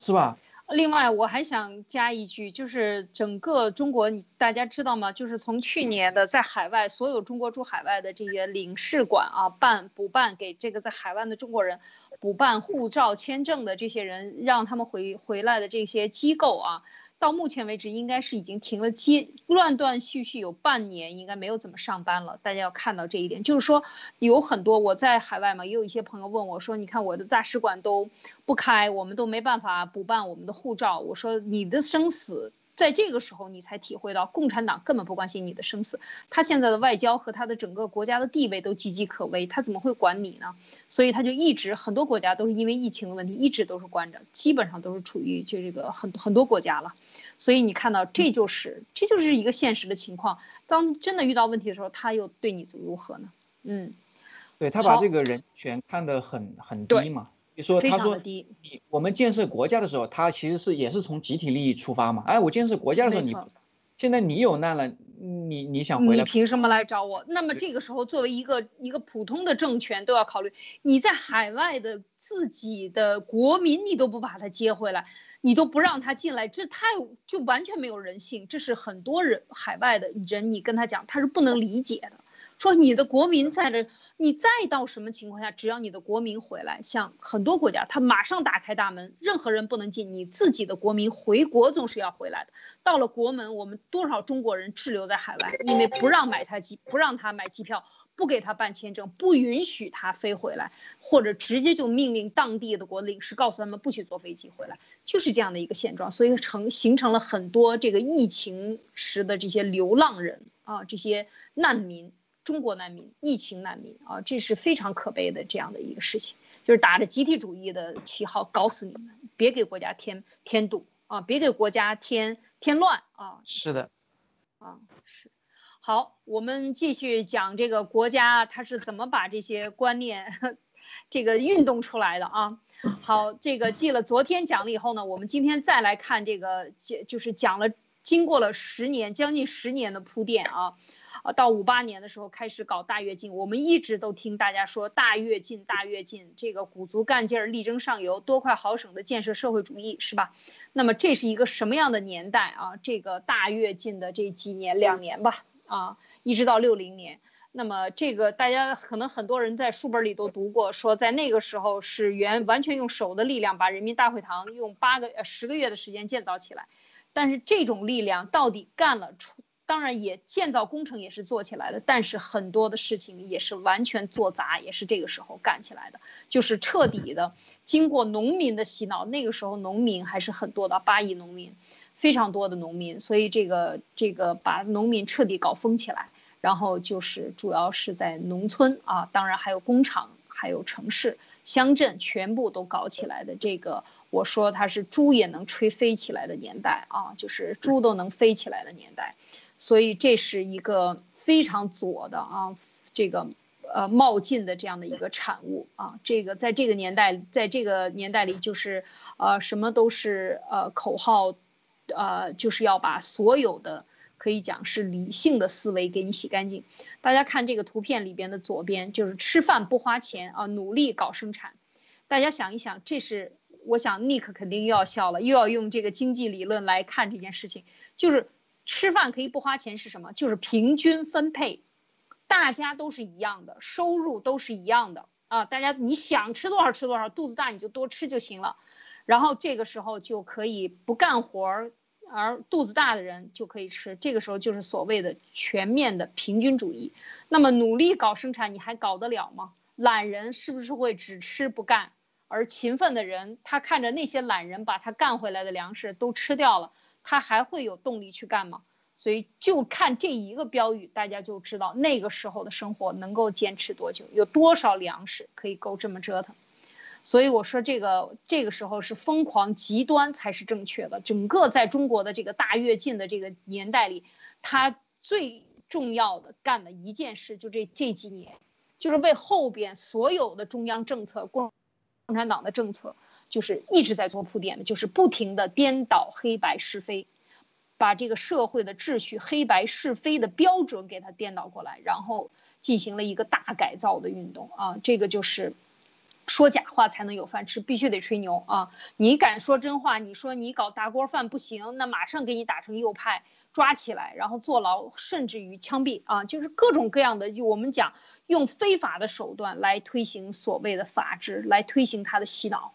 是吧？另外，我还想加一句，就是整个中国，你大家知道吗？就是从去年的在海外，所有中国驻海外的这些领事馆啊，办补办给这个在海外的中国人补办护照、签证的这些人，让他们回回来的这些机构啊。到目前为止应该是已经停了接断断续续有半年，应该没有怎么上班了。大家要看到这一点，就是说有很多我在海外嘛，也有一些朋友问我说：“你看我的大使馆都不开，我们都没办法补办我们的护照。”我说：“你的生死。”在这个时候，你才体会到共产党根本不关心你的生死，他现在的外交和他的整个国家的地位都岌岌可危，他怎么会管你呢？所以他就一直很多国家都是因为疫情的问题一直都是关着，基本上都是处于就这个很很多国家了。所以你看到这就是这就是一个现实的情况。当真的遇到问题的时候，他又对你如何呢？嗯，对他把这个人权看得很很低嘛。比如说，他说你我们建设国家的时候，他其实是也是从集体利益出发嘛。哎，我建设国家的时候，你现在你有难了，你你想回来，你凭什么来找我？那么这个时候，作为一个一个普通的政权，都要考虑你在海外的自己的国民，你都不把他接回来，你都不让他进来，这太就完全没有人性。这是很多人海外的人，你跟他讲，他是不能理解的。说你的国民在这，你再到什么情况下，只要你的国民回来，像很多国家，他马上打开大门，任何人不能进，你自己的国民回国总是要回来的。到了国门，我们多少中国人滞留在海外，因为不让买他机，不让他买机票，不给他办签证，不允许他飞回来，或者直接就命令当地的国领事告诉他们不许坐飞机回来，就是这样的一个现状，所以成形成了很多这个疫情时的这些流浪人啊，这些难民。中国难民、疫情难民啊，这是非常可悲的这样的一个事情，就是打着集体主义的旗号搞死你们，别给国家添添堵啊，别给国家添添乱啊。是的，啊是。好，我们继续讲这个国家它是怎么把这些观念 这个运动出来的啊。好，这个记了昨天讲了以后呢，我们今天再来看这个，就是讲了经过了十年将近十年的铺垫啊。啊，到五八年的时候开始搞大跃进，我们一直都听大家说大跃进，大跃进，这个鼓足干劲儿，力争上游，多快好省的建设社会主义，是吧？那么这是一个什么样的年代啊？这个大跃进的这几年，两年吧，啊，一直到六零年。那么这个大家可能很多人在书本里都读过，说在那个时候是原完全用手的力量把人民大会堂用八个呃十个月的时间建造起来，但是这种力量到底干了出？当然也建造工程也是做起来的，但是很多的事情也是完全做砸，也是这个时候干起来的，就是彻底的经过农民的洗脑。那个时候农民还是很多的，八亿农民，非常多的农民，所以这个这个把农民彻底搞疯起来，然后就是主要是在农村啊，当然还有工厂，还有城市、乡镇，全部都搞起来的。这个我说它是猪也能吹飞起来的年代啊，就是猪都能飞起来的年代。所以这是一个非常左的啊，这个呃冒进的这样的一个产物啊。这个在这个年代，在这个年代里，就是呃什么都是呃口号，呃就是要把所有的可以讲是理性的思维给你洗干净。大家看这个图片里边的左边，就是吃饭不花钱啊，努力搞生产。大家想一想，这是我想 Nick 肯定又要笑了，又要用这个经济理论来看这件事情，就是。吃饭可以不花钱是什么？就是平均分配，大家都是一样的，收入都是一样的啊！大家你想吃多少吃多少，肚子大你就多吃就行了。然后这个时候就可以不干活儿，而肚子大的人就可以吃。这个时候就是所谓的全面的平均主义。那么努力搞生产，你还搞得了吗？懒人是不是会只吃不干？而勤奋的人，他看着那些懒人把他干回来的粮食都吃掉了。他还会有动力去干吗？所以就看这一个标语，大家就知道那个时候的生活能够坚持多久，有多少粮食可以够这么折腾。所以我说这个这个时候是疯狂极端才是正确的。整个在中国的这个大跃进的这个年代里，他最重要的干的一件事，就这这几年，就是为后边所有的中央政策、共共产党的政策。就是一直在做铺垫的，就是不停的颠倒黑白是非，把这个社会的秩序、黑白是非的标准给它颠倒过来，然后进行了一个大改造的运动啊！这个就是说假话才能有饭吃，必须得吹牛啊！你敢说真话，你说你搞大锅饭不行，那马上给你打成右派。抓起来，然后坐牢，甚至于枪毙啊！就是各种各样的，就我们讲用非法的手段来推行所谓的法治，来推行他的洗脑。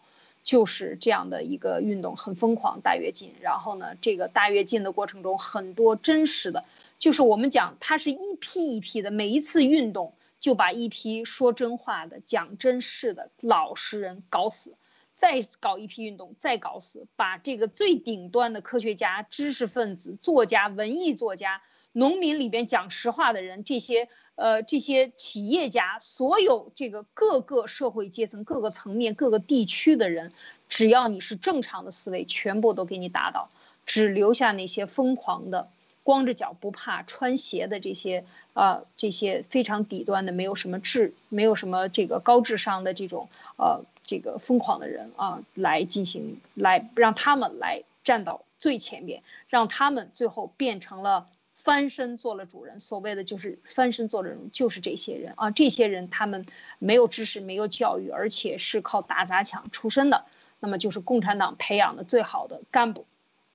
就是这样的一个运动，很疯狂，大跃进。然后呢，这个大跃进的过程中，很多真实的，就是我们讲，它是一批一批的，每一次运动就把一批说真话的、讲真事的老实人搞死，再搞一批运动，再搞死，把这个最顶端的科学家、知识分子、作家、文艺作家、农民里边讲实话的人，这些。呃，这些企业家，所有这个各个社会阶层、各个层面、各个地区的人，只要你是正常的思维，全部都给你打倒，只留下那些疯狂的、光着脚不怕穿鞋的这些呃这些非常底端的、没有什么智、没有什么这个高智商的这种呃这个疯狂的人啊，来进行来让他们来站到最前面，让他们最后变成了。翻身做了主人，所谓的就是翻身做了人，就是这些人啊。这些人他们没有知识，没有教育，而且是靠打砸抢出身的，那么就是共产党培养的最好的干部，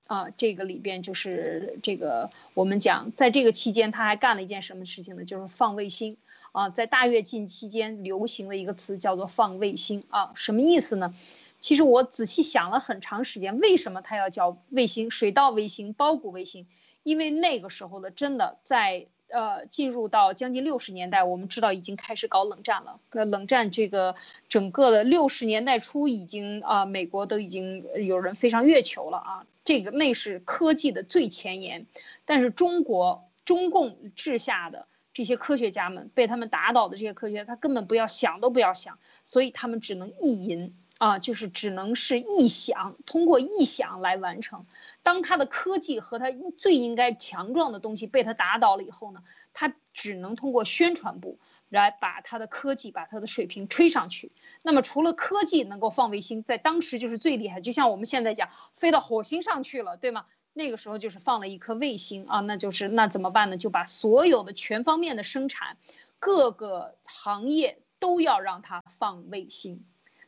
啊，这个里边就是这个我们讲，在这个期间他还干了一件什么事情呢？就是放卫星啊，在大跃进期间流行的一个词叫做放卫星啊，什么意思呢？其实我仔细想了很长时间，为什么他要叫卫星？水稻卫星、包谷卫星。因为那个时候的真的在呃进入到将近六十年代，我们知道已经开始搞冷战了。那，冷战这个整个的六十年代初已经啊，美国都已经有人飞上月球了啊，这个那是科技的最前沿。但是中国中共治下的这些科学家们被他们打倒的这些科学，他根本不要想都不要想，所以他们只能意淫。啊，就是只能是臆想，通过臆想来完成。当他的科技和他最应该强壮的东西被他打倒了以后呢，他只能通过宣传部来把他的科技、把他的水平吹上去。那么，除了科技能够放卫星，在当时就是最厉害，就像我们现在讲飞到火星上去了，对吗？那个时候就是放了一颗卫星啊，那就是那怎么办呢？就把所有的全方面的生产，各个行业都要让它放卫星。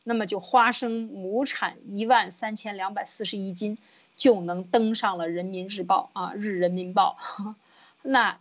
那么就花生亩产一万三千两百四十一斤，就能登上了《人民日报》啊，《日人民报》。那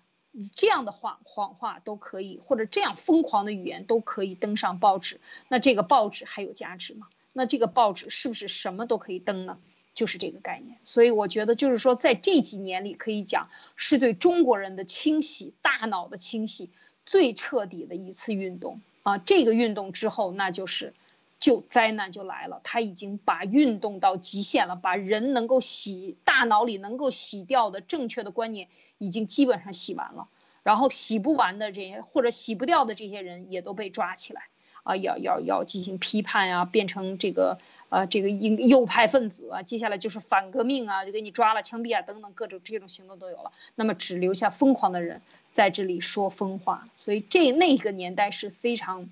这样的话谎话都可以，或者这样疯狂的语言都可以登上报纸。那这个报纸还有价值吗？那这个报纸是不是什么都可以登呢？就是这个概念。所以我觉得，就是说，在这几年里，可以讲是对中国人的清洗、大脑的清洗最彻底的一次运动啊。这个运动之后，那就是。就灾难就来了，他已经把运动到极限了，把人能够洗大脑里能够洗掉的正确的观念已经基本上洗完了，然后洗不完的这些或者洗不掉的这些人也都被抓起来，啊，要要要进行批判呀，变成这个呃这个右右派分子啊，接下来就是反革命啊，就给你抓了枪毙啊等等各种这种行动都有了，那么只留下疯狂的人在这里说疯话，所以这那个年代是非常，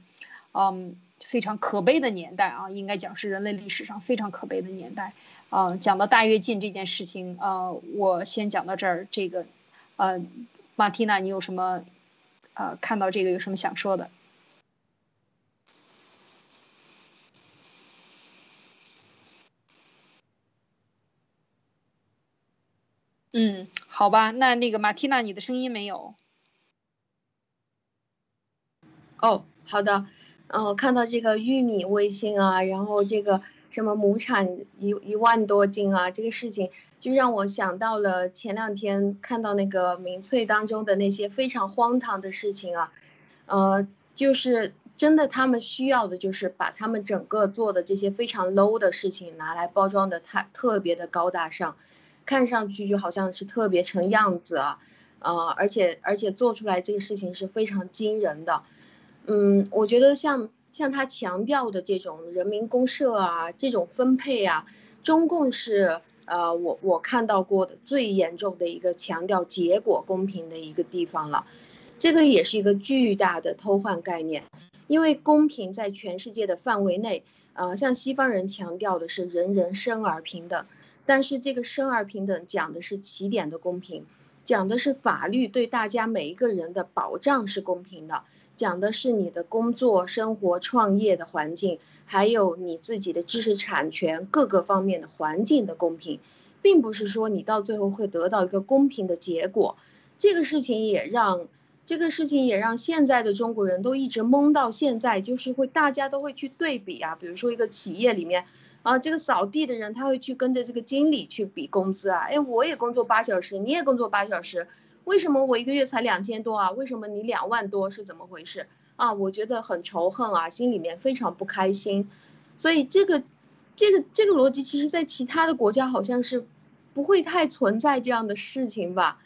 嗯。非常可悲的年代啊，应该讲是人类历史上非常可悲的年代。啊，讲到大跃进这件事情，呃，我先讲到这儿。这个，呃，马蒂娜，你有什么，呃，看到这个有什么想说的？嗯，好吧，那那个马蒂娜，你的声音没有。哦，好的。嗯，看到这个玉米卫星啊，然后这个什么亩产一一万多斤啊，这个事情就让我想到了前两天看到那个民粹当中的那些非常荒唐的事情啊，呃，就是真的他们需要的就是把他们整个做的这些非常 low 的事情拿来包装的太特别的高大上，看上去就好像是特别成样子啊，呃，而且而且做出来这个事情是非常惊人的。嗯，我觉得像像他强调的这种人民公社啊，这种分配啊，中共是呃，我我看到过的最严重的一个强调结果公平的一个地方了，这个也是一个巨大的偷换概念，因为公平在全世界的范围内，呃，像西方人强调的是人人生而平等，但是这个生而平等讲的是起点的公平，讲的是法律对大家每一个人的保障是公平的。讲的是你的工作、生活、创业的环境，还有你自己的知识产权各个方面的环境的公平，并不是说你到最后会得到一个公平的结果。这个事情也让这个事情也让现在的中国人都一直懵到现在，就是会大家都会去对比啊，比如说一个企业里面，啊，这个扫地的人他会去跟着这个经理去比工资啊，哎，我也工作八小时，你也工作八小时，为什么我一个月才两千多啊？为什么你两万多是怎么回事啊？我觉得很仇恨啊，心里面非常不开心，所以这个，这个这个逻辑，其实在其他的国家好像是不会太存在这样的事情吧，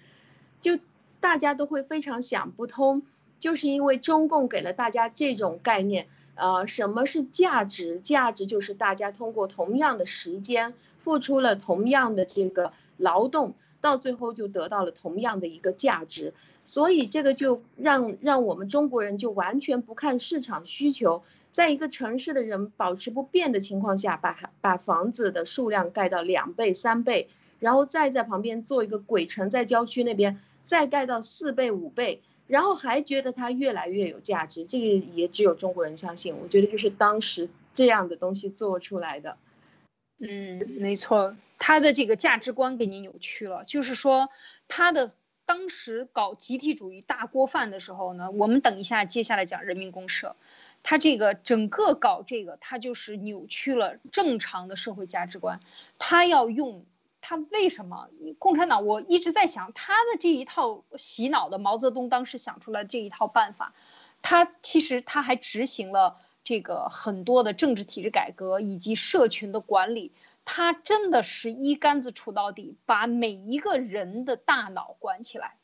就大家都会非常想不通，就是因为中共给了大家这种概念。呃，什么是价值？价值就是大家通过同样的时间，付出了同样的这个劳动，到最后就得到了同样的一个价值。所以这个就让让我们中国人就完全不看市场需求，在一个城市的人保持不变的情况下，把把房子的数量盖到两倍、三倍，然后再在旁边做一个鬼城，在郊区那边再盖到四倍、五倍。然后还觉得它越来越有价值，这个也只有中国人相信。我觉得就是当时这样的东西做出来的。嗯，没错，他的这个价值观给你扭曲了。就是说，他的当时搞集体主义大锅饭的时候呢，我们等一下接下来讲人民公社，他这个整个搞这个，他就是扭曲了正常的社会价值观，他要用。他为什么？共产党，我一直在想他的这一套洗脑的毛泽东当时想出来这一套办法，他其实他还执行了这个很多的政治体制改革以及社群的管理，他真的是一竿子杵到底，把每一个人的大脑管起来。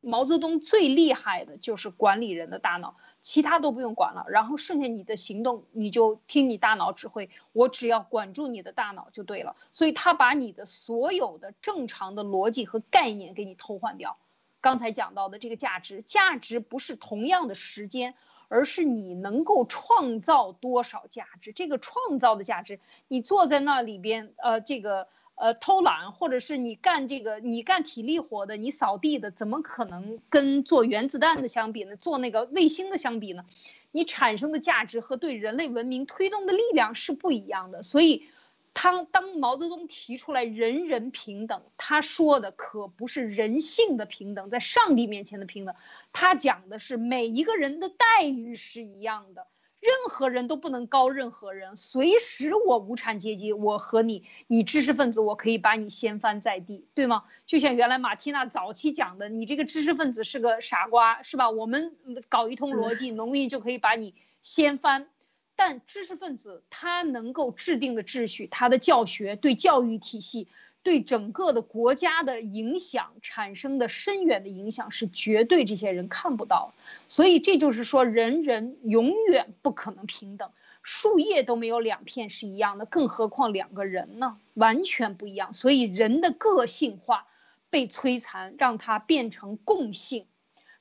毛泽东最厉害的就是管理人的大脑。其他都不用管了，然后剩下你的行动你就听你大脑指挥，我只要管住你的大脑就对了。所以他把你的所有的正常的逻辑和概念给你偷换掉。刚才讲到的这个价值，价值不是同样的时间，而是你能够创造多少价值。这个创造的价值，你坐在那里边，呃，这个。呃，偷懒，或者是你干这个，你干体力活的，你扫地的，怎么可能跟做原子弹的相比呢？做那个卫星的相比呢？你产生的价值和对人类文明推动的力量是不一样的。所以，他当毛泽东提出来人人平等，他说的可不是人性的平等，在上帝面前的平等，他讲的是每一个人的待遇是一样的。任何人都不能高任何人，随时我无产阶级，我和你，你知识分子，我可以把你掀翻在地，对吗？就像原来马蒂娜早期讲的，你这个知识分子是个傻瓜，是吧？我们搞一通逻辑，农民就可以把你掀翻。但知识分子他能够制定的秩序，他的教学对教育体系。对整个的国家的影响产生的深远的影响是绝对这些人看不到，所以这就是说人人永远不可能平等，树叶都没有两片是一样的，更何况两个人呢？完全不一样。所以人的个性化被摧残，让它变成共性，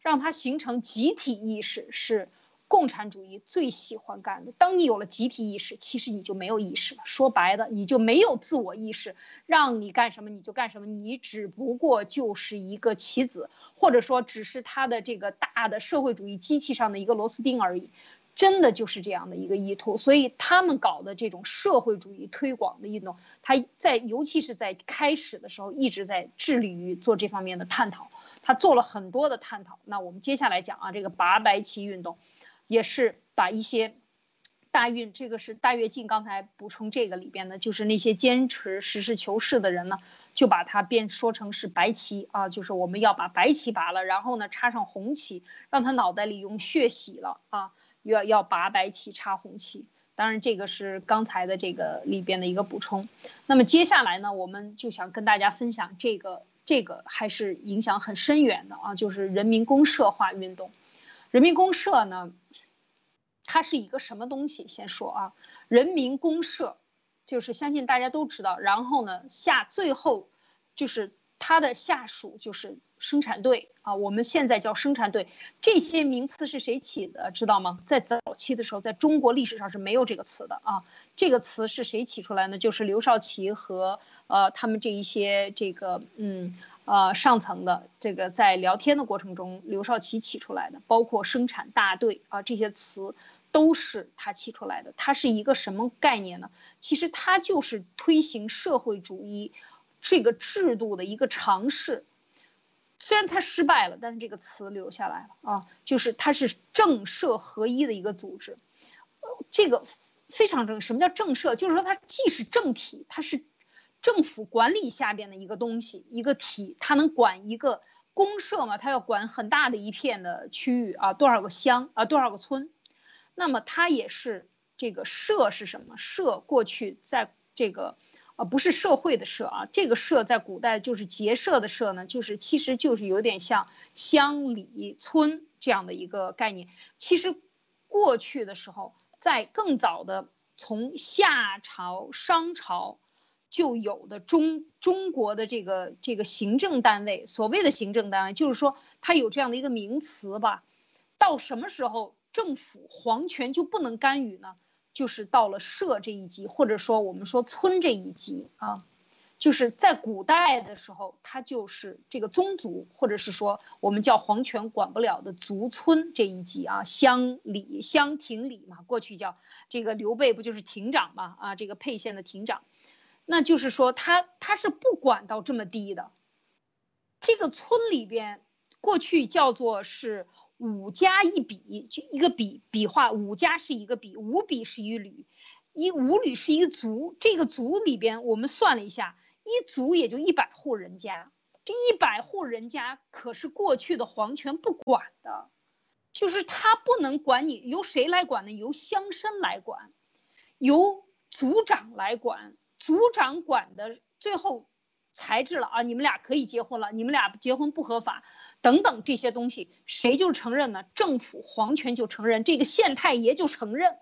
让它形成集体意识是。共产主义最喜欢干的，当你有了集体意识，其实你就没有意识了。说白了，你就没有自我意识，让你干什么你就干什么，你只不过就是一个棋子，或者说只是他的这个大的社会主义机器上的一个螺丝钉而已。真的就是这样的一个意图。所以他们搞的这种社会主义推广的运动，他在尤其是在开始的时候一直在致力于做这方面的探讨，他做了很多的探讨。那我们接下来讲啊，这个拔白旗运动。也是把一些大运，这个是大跃进。刚才补充这个里边呢，就是那些坚持实事求是的人呢，就把它变说成是白旗啊，就是我们要把白旗拔了，然后呢插上红旗，让他脑袋里用血洗了啊，要要拔白旗插红旗。当然这个是刚才的这个里边的一个补充。那么接下来呢，我们就想跟大家分享这个这个还是影响很深远的啊，就是人民公社化运动。人民公社呢。它是一个什么东西？先说啊，人民公社，就是相信大家都知道。然后呢，下最后，就是他的下属就是生产队啊。我们现在叫生产队，这些名词是谁起的？知道吗？在早期的时候，在中国历史上是没有这个词的啊。这个词是谁起出来呢？就是刘少奇和呃他们这一些这个嗯呃上层的这个在聊天的过程中，刘少奇起出来的，包括生产大队啊这些词。都是他起出来的，它是一个什么概念呢？其实它就是推行社会主义这个制度的一个尝试。虽然它失败了，但是这个词留下来了啊，就是它是政社合一的一个组织。这个非常正。什么叫政社？就是说它既是政体，它是政府管理下边的一个东西，一个体，它能管一个公社嘛？它要管很大的一片的区域啊，多少个乡啊，多少个村。那么它也是这个社是什么？社过去在这个。啊，不是社会的社啊，这个社在古代就是结社的社呢，就是其实就是有点像乡里村这样的一个概念。其实过去的时候，在更早的从夏朝、商朝就有的中中国的这个这个行政单位，所谓的行政单位，就是说它有这样的一个名词吧。到什么时候政府皇权就不能干预呢？就是到了社这一级，或者说我们说村这一级啊，就是在古代的时候，它就是这个宗族，或者是说我们叫皇权管不了的族村这一级啊，乡里乡亭里嘛，过去叫这个刘备不就是亭长嘛啊，这个沛县的亭长，那就是说他他是不管到这么低的，这个村里边过去叫做是。五家一笔，就一个笔笔画，五家是一个笔，五笔是一旅，一五旅是一个族。这个族里边，我们算了一下，一族也就一百户人家。这一百户人家可是过去的皇权不管的，就是他不能管你，由谁来管呢？由乡绅来管，由族长来管。族长管的最后裁制了啊，你们俩可以结婚了，你们俩结婚不合法。等等这些东西，谁就承认呢？政府皇权就承认，这个县太爷就承认，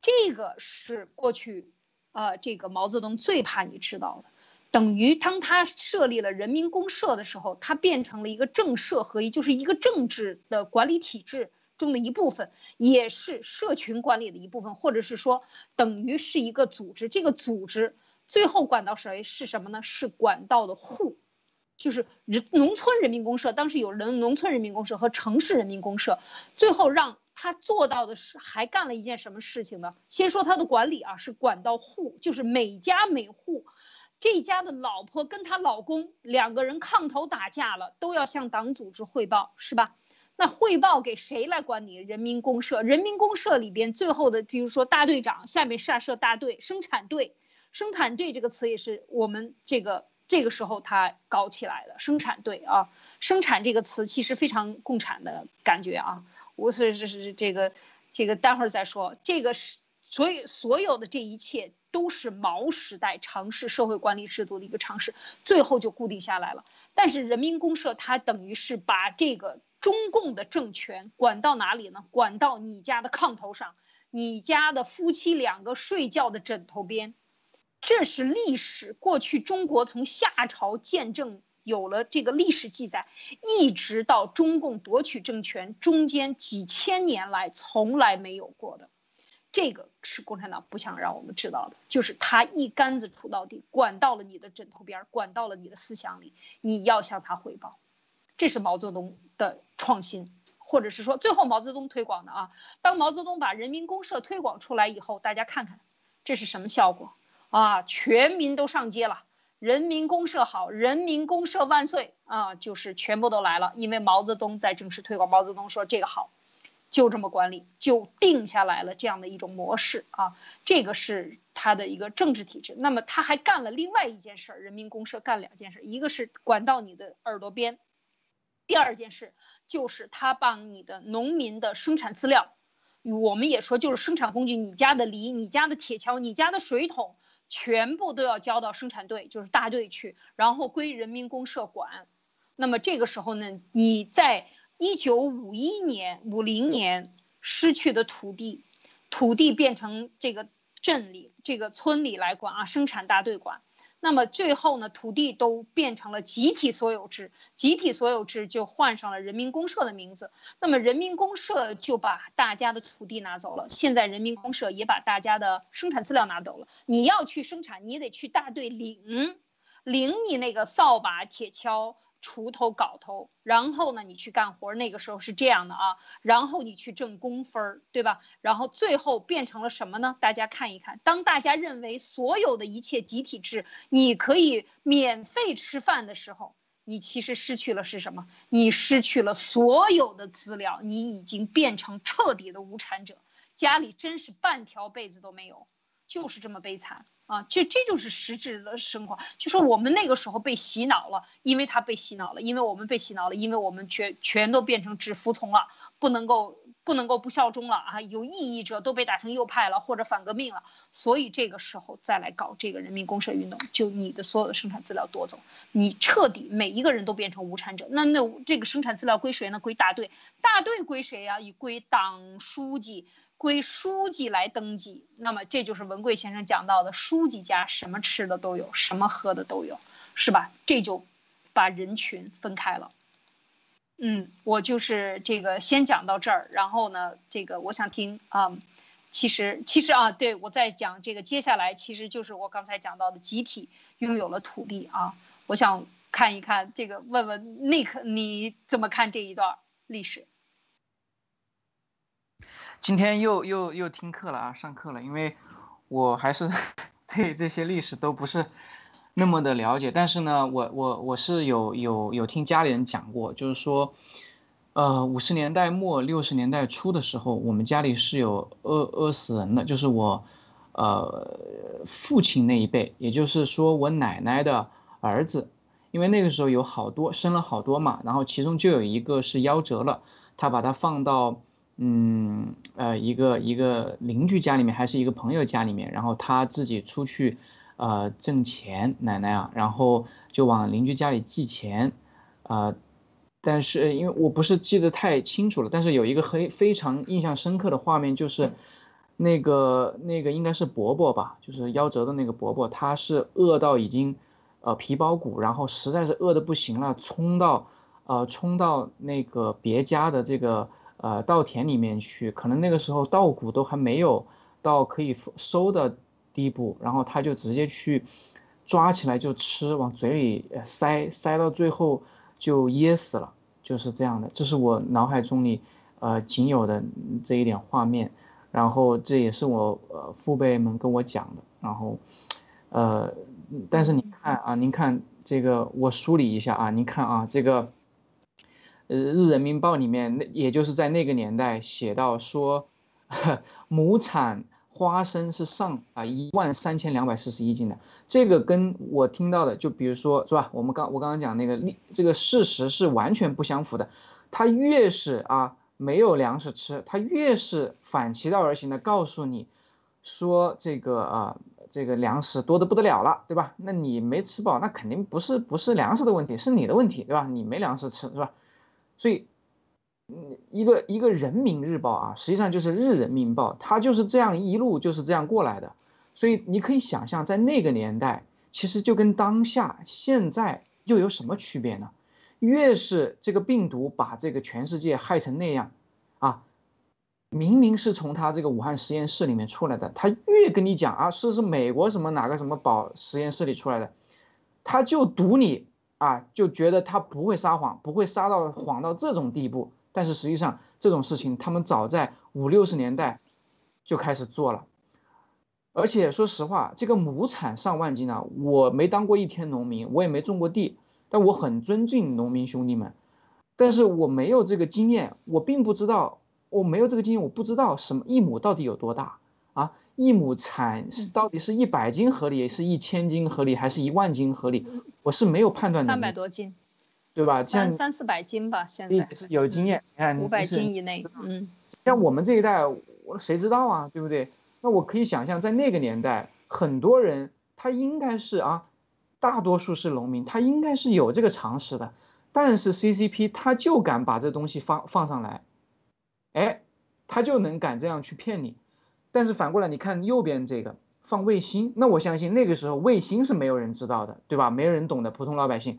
这个是过去，呃，这个毛泽东最怕你知道的，等于当他设立了人民公社的时候，他变成了一个政社合一，就是一个政治的管理体制中的一部分，也是社群管理的一部分，或者是说等于是一个组织。这个组织最后管到谁是什么呢？是管到的户。就是人农村人民公社，当时有人农村人民公社和城市人民公社，最后让他做到的是还干了一件什么事情呢？先说他的管理啊，是管到户，就是每家每户，这家的老婆跟她老公两个人炕头打架了，都要向党组织汇报，是吧？那汇报给谁来管理？人民公社，人民公社里边最后的，比如说大队长下面下设大队、生产队，生产队这个词也是我们这个。这个时候他搞起来了生产队啊，生产这个词其实非常共产的感觉啊。我是这是这个这个待会儿再说。这个是所以所有的这一切都是毛时代尝试社会管理制度的一个尝试，最后就固定下来了。但是人民公社它等于是把这个中共的政权管到哪里呢？管到你家的炕头上，你家的夫妻两个睡觉的枕头边。这是历史，过去中国从夏朝见证有了这个历史记载，一直到中共夺取政权，中间几千年来从来没有过的，这个是共产党不想让我们知道的，就是他一竿子杵到底，管到了你的枕头边，管到了你的思想里，你要向他汇报，这是毛泽东的创新，或者是说最后毛泽东推广的啊。当毛泽东把人民公社推广出来以后，大家看看这是什么效果？啊，全民都上街了，人民公社好，人民公社万岁啊！就是全部都来了，因为毛泽东在正式推广。毛泽东说这个好，就这么管理，就定下来了这样的一种模式啊。这个是他的一个政治体制。那么他还干了另外一件事儿，人民公社干两件事，一个是管到你的耳朵边，第二件事就是他帮你的农民的生产资料，我们也说就是生产工具，你家的犁，你家的铁锹，你家的水桶。全部都要交到生产队，就是大队去，然后归人民公社管。那么这个时候呢，你在一九五一年、五零年失去的土地，土地变成这个镇里、这个村里来管啊，生产大队管。那么最后呢，土地都变成了集体所有制，集体所有制就换上了人民公社的名字。那么人民公社就把大家的土地拿走了，现在人民公社也把大家的生产资料拿走了。你要去生产，你也得去大队领，领你那个扫把、铁锹。锄头、镐头，然后呢，你去干活。那个时候是这样的啊，然后你去挣工分儿，对吧？然后最后变成了什么呢？大家看一看，当大家认为所有的一切集体制你可以免费吃饭的时候，你其实失去了是什么？你失去了所有的资料，你已经变成彻底的无产者。家里真是半条被子都没有，就是这么悲惨啊！这这就是实质的生活。就说我们那个时候被洗脑了，因为他被洗脑了，因为我们被洗脑了，因为我们全全都变成只服从了，不能够。不能够不效忠了啊！有异议者都被打成右派了或者反革命了，所以这个时候再来搞这个人民公社运动，就你的所有的生产资料夺走，你彻底每一个人都变成无产者。那那这个生产资料归谁呢？归大队，大队归谁呀？以归党书记，归书记来登记。那么这就是文贵先生讲到的，书记家什么吃的都有，什么喝的都有，是吧？这就把人群分开了。嗯，我就是这个先讲到这儿，然后呢，这个我想听啊，其实其实啊，对我在讲这个接下来，其实就是我刚才讲到的集体拥有了土地啊，我想看一看这个，问问 Nick 你怎么看这一段历史？今天又又又听课了啊，上课了，因为我还是 对这些历史都不是。那么的了解，但是呢，我我我是有有有听家里人讲过，就是说，呃，五十年代末六十年代初的时候，我们家里是有饿饿死人的，就是我，呃，父亲那一辈，也就是说我奶奶的儿子，因为那个时候有好多生了好多嘛，然后其中就有一个是夭折了，他把他放到嗯呃一个一个邻居家里面，还是一个朋友家里面，然后他自己出去。呃，挣钱，奶奶啊，然后就往邻居家里寄钱，啊，但是因为我不是记得太清楚了，但是有一个很非常印象深刻的画面，就是那个那个应该是伯伯吧，就是夭折的那个伯伯，他是饿到已经呃皮包骨，然后实在是饿的不行了，冲到呃冲到那个别家的这个呃稻田里面去，可能那个时候稻谷都还没有到可以收的。地步，然后他就直接去抓起来就吃，往嘴里塞，塞到最后就噎死了，就是这样的。这是我脑海中里呃仅有的这一点画面，然后这也是我呃父辈们跟我讲的。然后呃，但是你看啊，您看这个，我梳理一下啊，您看啊，这个呃《日人民报》里面，那也就是在那个年代写到说，亩产。花生是上啊一万三千两百四十一斤的，这个跟我听到的，就比如说是吧？我们刚我刚刚讲那个历这个事实是完全不相符的。他越是啊没有粮食吃，他越是反其道而行的告诉你，说这个啊这个粮食多的不得了了，对吧？那你没吃饱，那肯定不是不是粮食的问题，是你的问题，对吧？你没粮食吃，是吧？所以。嗯一个一个人民日报啊，实际上就是日人民报，它就是这样一路就是这样过来的，所以你可以想象，在那个年代，其实就跟当下现在又有什么区别呢？越是这个病毒把这个全世界害成那样，啊，明明是从他这个武汉实验室里面出来的，他越跟你讲啊，是是美国什么哪个什么宝实验室里出来的，他就赌你啊，就觉得他不会撒谎，不会撒到谎到这种地步。但是实际上这种事情，他们早在五六十年代就开始做了，而且说实话，这个亩产上万斤啊，我没当过一天农民，我也没种过地，但我很尊敬农民兄弟们，但是我没有这个经验，我并不知道，我没有这个经验，我不知道什么一亩到底有多大啊，一亩产是到底是一百斤合理，是一千斤合理，还是一万斤合理，我是没有判断的。三百多斤。对吧？三三四百斤吧，现在是有经验。你看，五百斤以内，嗯，像我们这一代，我谁知道啊？对不对？那我可以想象，在那个年代，很多人他应该是啊，大多数是农民，他应该是有这个常识的。但是 CCP 他就敢把这东西放放上来，哎，他就能敢这样去骗你。但是反过来，你看右边这个放卫星，那我相信那个时候卫星是没有人知道的，对吧？没有人懂的，普通老百姓。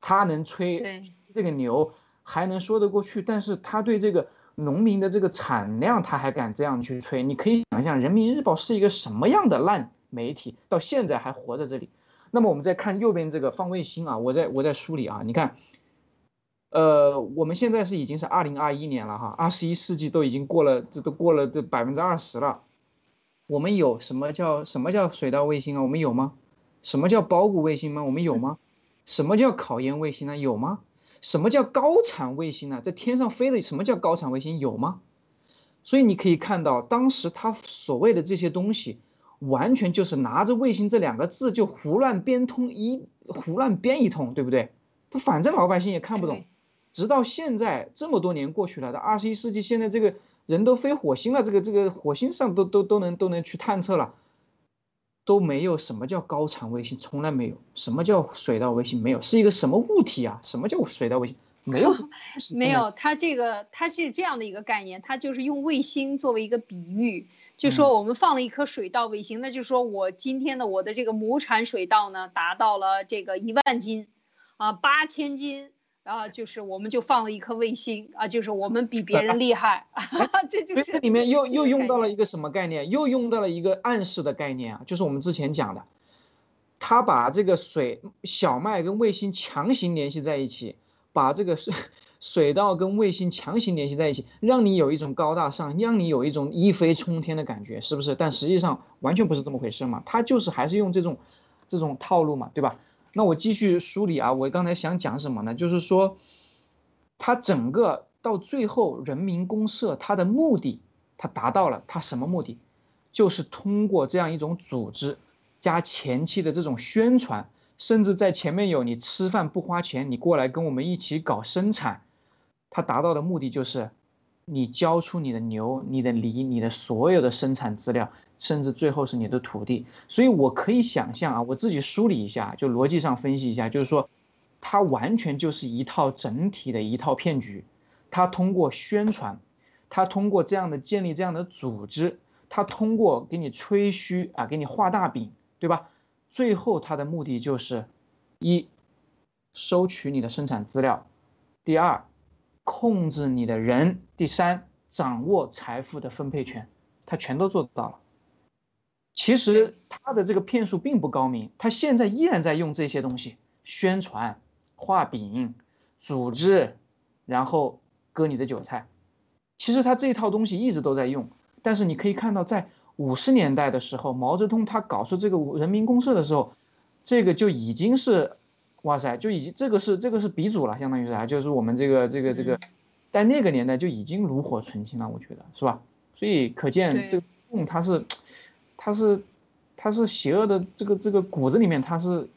他能吹这个牛，还能说得过去，但是他对这个农民的这个产量，他还敢这样去吹？你可以想象，人民日报是一个什么样的烂媒体，到现在还活在这里。那么我们再看右边这个放卫星啊，我在我在梳理啊，你看，呃，我们现在是已经是二零二一年了哈，二十一世纪都已经过了，这都过了这百分之二十了。我们有什么叫什么叫水稻卫星啊？我们有吗？什么叫包谷卫星吗？我们有吗？什么叫考验卫星呢？有吗？什么叫高产卫星呢？在天上飞的，什么叫高产卫星？有吗？所以你可以看到，当时他所谓的这些东西，完全就是拿着“卫星”这两个字就胡乱编通一胡乱编一通，对不对？他反正老百姓也看不懂。直到现在这么多年过去了，到二十一世纪，现在这个人都飞火星了，这个这个火星上都都都能都能去探测了，都没有什么叫高产卫星，从来没有什么叫水稻卫星，没有是一个什么物体啊？什么叫水稻卫星？没有，没有，它这个它是这样的一个概念，它就是用卫星作为一个比喻，就说我们放了一颗水稻卫星，那就说我今天的我的这个亩产水稻呢达到了这个一万斤，啊八千斤。然后就是我们就放了一颗卫星啊，就是我们比别人 厉害，这就是这里面又又用到了一个什么概念？又用到了一个暗示的概念啊，就是我们之前讲的，他把这个水小麦跟卫星强行联系在一起，把这个水水稻跟卫星强行联系在一起，让你有一种高大上，让你有一种一飞冲天的感觉，是不是？但实际上完全不是这么回事嘛，他就是还是用这种这种套路嘛，对吧？那我继续梳理啊，我刚才想讲什么呢？就是说，它整个到最后人民公社它的目的，它达到了，它什么目的？就是通过这样一种组织，加前期的这种宣传，甚至在前面有你吃饭不花钱，你过来跟我们一起搞生产，它达到的目的就是，你交出你的牛、你的梨、你的所有的生产资料。甚至最后是你的土地，所以我可以想象啊，我自己梳理一下，就逻辑上分析一下，就是说，它完全就是一套整体的一套骗局。它通过宣传，它通过这样的建立这样的组织，它通过给你吹嘘啊，给你画大饼，对吧？最后它的目的就是，一，收取你的生产资料；第二，控制你的人；第三，掌握财富的分配权。他全都做到了。其实他的这个骗术并不高明，他现在依然在用这些东西宣传、画饼、组织，然后割你的韭菜。其实他这套东西一直都在用，但是你可以看到，在五十年代的时候，毛泽东他搞出这个人民公社的时候，这个就已经是，哇塞，就已经这个是这个是鼻祖了，相当于是啥？就是我们这个这个这个，在那个年代就已经炉火纯青了，我觉得是吧？所以可见这个用他是。他是，他是邪恶的这个这个骨子里面，他是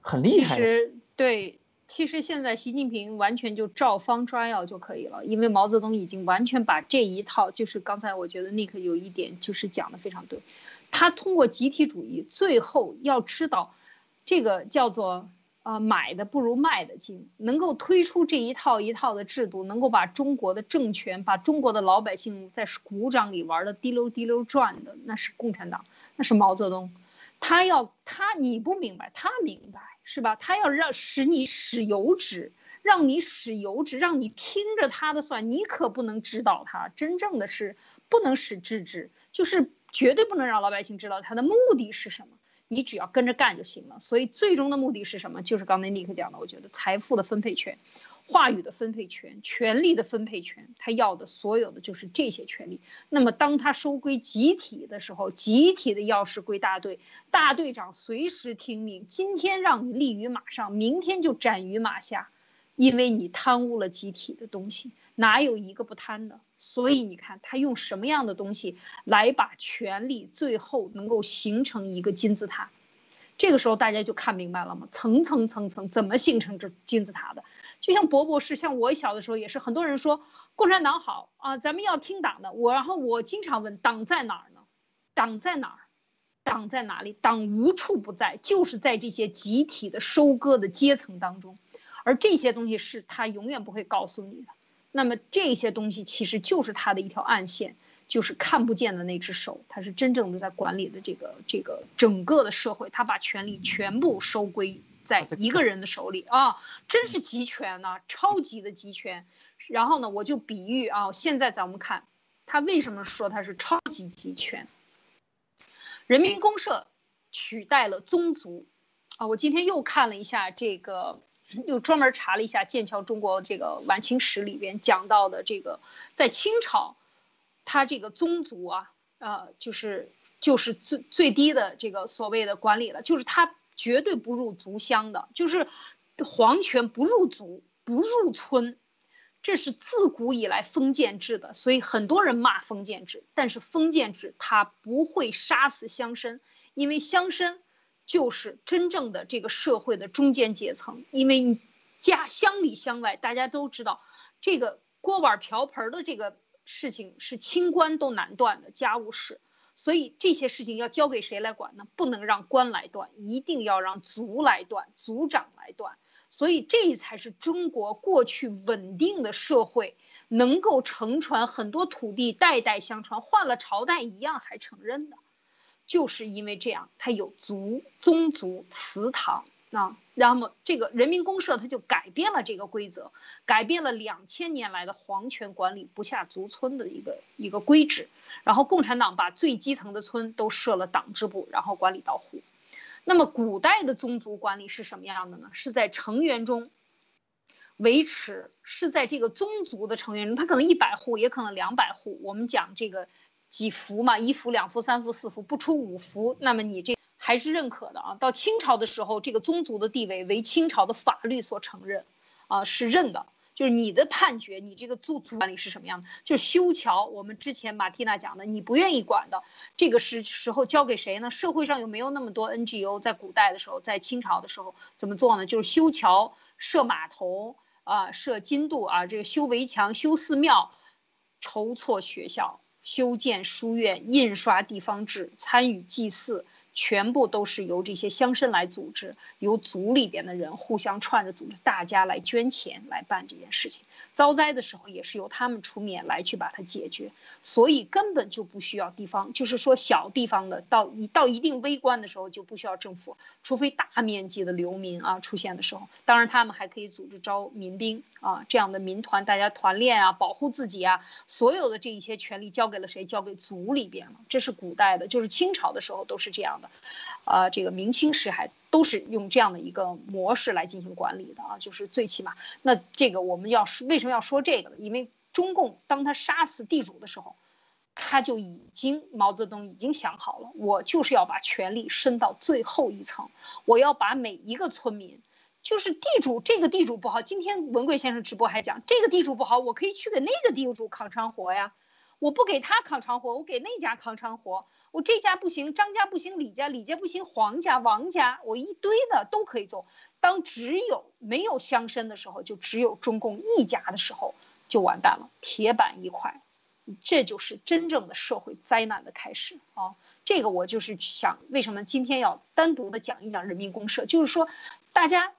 很厉害。其实对，其实现在习近平完全就照方抓药就可以了，因为毛泽东已经完全把这一套，就是刚才我觉得 Nick 有一点就是讲的非常对，他通过集体主义，最后要知道，这个叫做。呃，买的不如卖的精，能够推出这一套一套的制度，能够把中国的政权、把中国的老百姓在鼓掌里玩的滴溜滴溜转的，那是共产党，那是毛泽东。他要他你不明白，他明白是吧？他要让使你使油脂，让你使油脂，让你听着他的算，你可不能指导他。真正的是不能使制止，就是绝对不能让老百姓知道他的目的是什么。你只要跟着干就行了，所以最终的目的是什么？就是刚才尼克讲的，我觉得财富的分配权、话语的分配权、权力的分配权，他要的所有的就是这些权利。那么当他收归集体的时候，集体的钥匙归大队，大队长随时听命，今天让你立于马上，明天就斩于马下。因为你贪污了集体的东西，哪有一个不贪的？所以你看他用什么样的东西来把权力最后能够形成一个金字塔？这个时候大家就看明白了吗？层层层层怎么形成这金字塔的？就像博博士，像我小的时候也是，很多人说共产党好啊，咱们要听党的。我然后我经常问党在哪儿呢？党在哪儿？党在哪里？党无处不在，就是在这些集体的收割的阶层当中。而这些东西是他永远不会告诉你的，那么这些东西其实就是他的一条暗线，就是看不见的那只手，他是真正的在管理的这个这个整个的社会，他把权力全部收归在一个人的手里啊，真是集权呐，超级的集权。然后呢，我就比喻啊，现在咱们看他为什么说他是超级集权，人民公社取代了宗族啊，我今天又看了一下这个。又专门查了一下《剑桥中国这个晚清史》里边讲到的这个，在清朝，他这个宗族啊，呃，就是就是最最低的这个所谓的管理了，就是他绝对不入族乡的，就是皇权不入族不入村，这是自古以来封建制的，所以很多人骂封建制。但是封建制它不会杀死乡绅，因为乡绅就是真正的这个社会的中间阶层。因为你家乡里乡外，大家都知道，这个锅碗瓢盆的这个事情是清官都难断的家务事，所以这些事情要交给谁来管呢？不能让官来断，一定要让族来断，族长来断。所以，这才是中国过去稳定的社会，能够承传很多土地，代代相传，换了朝代一样还承认的，就是因为这样，它有族宗族祠堂啊。那么，这个人民公社它就改变了这个规则，改变了两千年来的皇权管理不下族村的一个一个规制。然后，共产党把最基层的村都设了党支部，然后管理到户。那么古代的宗族管理是什么样的呢？是在成员中维持，是在这个宗族的成员中，他可能一百户，也可能两百户。我们讲这个几幅嘛，一幅、两幅、三幅、四幅，不出五幅，那么你这还是认可的啊。到清朝的时候，这个宗族的地位为清朝的法律所承认，啊，是认的。就是你的判决，你这个族族管理是什么样的？就是修桥，我们之前马蒂娜讲的，你不愿意管的，这个是时候交给谁呢？社会上有没有那么多 NGO？在古代的时候，在清朝的时候怎么做呢？就是修桥、设码头啊、设金渡啊，这个修围墙、修寺庙、筹措学校、修建书院、印刷地方志、参与祭祀。全部都是由这些乡绅来组织，由族里边的人互相串着组织，大家来捐钱来办这件事情。遭灾的时候也是由他们出面来去把它解决，所以根本就不需要地方，就是说小地方的到一到一定微观的时候就不需要政府，除非大面积的流民啊出现的时候，当然他们还可以组织招民兵啊这样的民团，大家团练啊，保护自己啊，所有的这一些权利交给了谁？交给族里边了。这是古代的，就是清朝的时候都是这样的。呃，这个明清时还都是用这样的一个模式来进行管理的啊，就是最起码，那这个我们要说为什么要说这个呢？因为中共当他杀死地主的时候，他就已经毛泽东已经想好了，我就是要把权力伸到最后一层，我要把每一个村民，就是地主，这个地主不好，今天文贵先生直播还讲这个地主不好，我可以去给那个地主扛长活呀。我不给他扛长活，我给那家扛长活。我这家不行，张家不行，李家李家不行，黄家王家，我一堆的都可以做。当只有没有乡绅的时候，就只有中共一家的时候，就完蛋了，铁板一块。这就是真正的社会灾难的开始啊！这个我就是想，为什么今天要单独的讲一讲人民公社？就是说，大家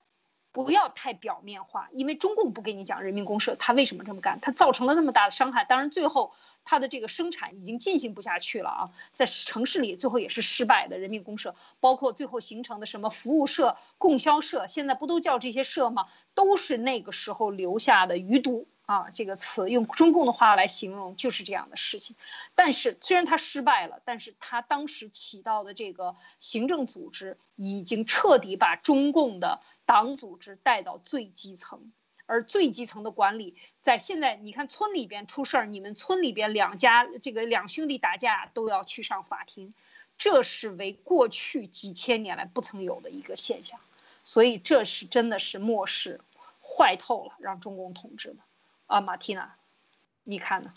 不要太表面化，因为中共不给你讲人民公社，他为什么这么干？他造成了那么大的伤害。当然最后。它的这个生产已经进行不下去了啊，在城市里最后也是失败的。人民公社包括最后形成的什么服务社、供销社，现在不都叫这些社吗？都是那个时候留下的余毒啊。这个词用中共的话来形容就是这样的事情。但是虽然它失败了，但是它当时起到的这个行政组织已经彻底把中共的党组织带到最基层。而最基层的管理，在现在你看村里边出事儿，你们村里边两家这个两兄弟打架都要去上法庭，这是为过去几千年来不曾有的一个现象，所以这是真的是漠视，坏透了，让中共统治的，啊，马蒂娜，你看呢？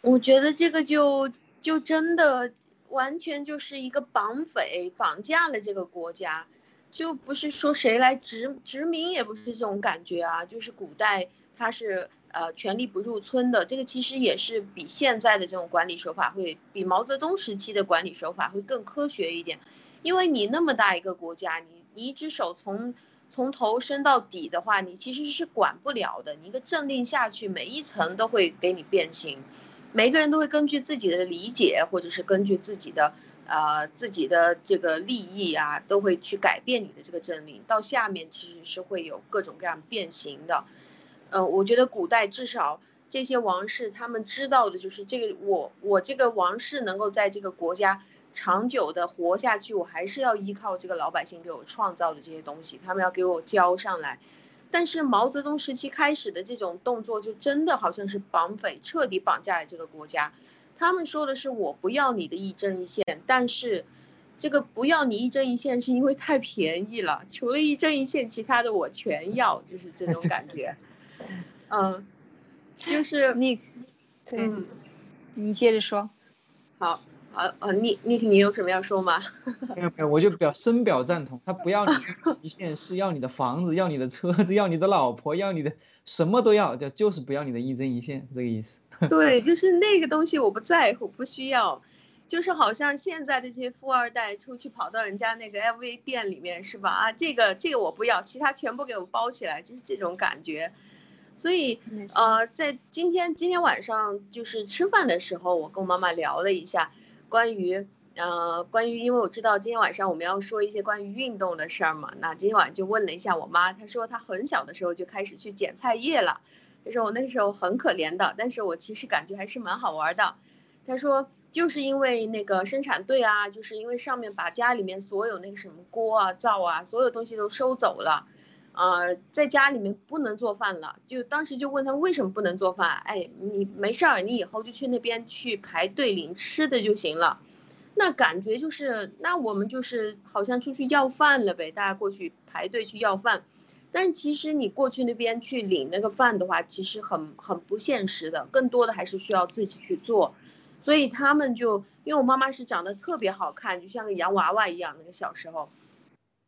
我觉得这个就就真的完全就是一个绑匪绑架了这个国家。就不是说谁来殖殖民，也不是这种感觉啊。就是古代他是呃权力不入村的，这个其实也是比现在的这种管理手法会比毛泽东时期的管理手法会更科学一点。因为你那么大一个国家，你你一只手从从头伸到底的话，你其实是管不了的。你一个政令下去，每一层都会给你变形，每个人都会根据自己的理解，或者是根据自己的。呃，自己的这个利益啊，都会去改变你的这个政令，到下面其实是会有各种各样变形的。呃，我觉得古代至少这些王室他们知道的就是这个，我我这个王室能够在这个国家长久的活下去，我还是要依靠这个老百姓给我创造的这些东西，他们要给我交上来。但是毛泽东时期开始的这种动作，就真的好像是绑匪彻底绑架了这个国家。他们说的是我不要你的一针一线，但是，这个不要你一针一线是因为太便宜了，除了一针一线，其他的我全要，就是这种感觉。嗯，就是你，嗯，你接着说。好，好，呃，你你你有什么要说吗？没有没有，我就表深表赞同。他不要你一线，是要你的房子，要你的车子，要你的老婆，要你的什么都要，就就是不要你的一针一线，这个意思。对，就是那个东西我不在乎，不需要。就是好像现在的这些富二代出去跑到人家那个 LV 店里面是吧？啊，这个这个我不要，其他全部给我包起来，就是这种感觉。所以呃，在今天今天晚上就是吃饭的时候，我跟我妈妈聊了一下关于呃关于，因为我知道今天晚上我们要说一些关于运动的事儿嘛。那今天晚上就问了一下我妈，她说她很小的时候就开始去捡菜叶了。他说我那时候很可怜的，但是我其实感觉还是蛮好玩的。他说。就是因为那个生产队啊，就是因为上面把家里面所有那个什么锅啊、灶啊，所有东西都收走了，呃，在家里面不能做饭了。就当时就问他为什么不能做饭？哎，你没事儿，你以后就去那边去排队领吃的就行了。那感觉就是，那我们就是好像出去要饭了呗，大家过去排队去要饭。但其实你过去那边去领那个饭的话，其实很很不现实的，更多的还是需要自己去做。所以他们就，因为我妈妈是长得特别好看，就像个洋娃娃一样，那个小时候，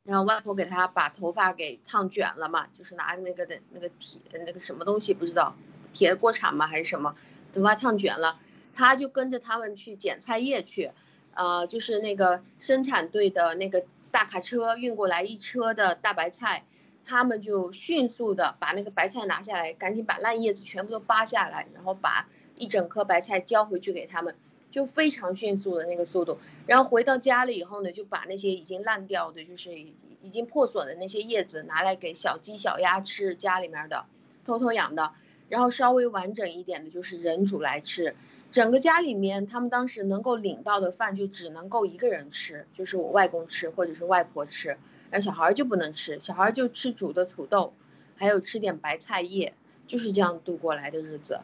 然后外婆给她把头发给烫卷了嘛，就是拿那个的那个铁那个什么东西不知道，铁锅铲吗还是什么，头发烫卷了，她就跟着他们去捡菜叶去，呃，就是那个生产队的那个大卡车运过来一车的大白菜，他们就迅速的把那个白菜拿下来，赶紧把烂叶子全部都扒下来，然后把。一整颗白菜交回去给他们，就非常迅速的那个速度。然后回到家了以后呢，就把那些已经烂掉的，就是已经破损的那些叶子拿来给小鸡小鸭吃，家里面的偷偷养的。然后稍微完整一点的，就是人煮来吃。整个家里面，他们当时能够领到的饭就只能够一个人吃，就是我外公吃或者是外婆吃，然后小孩就不能吃，小孩就吃煮的土豆，还有吃点白菜叶，就是这样度过来的日子。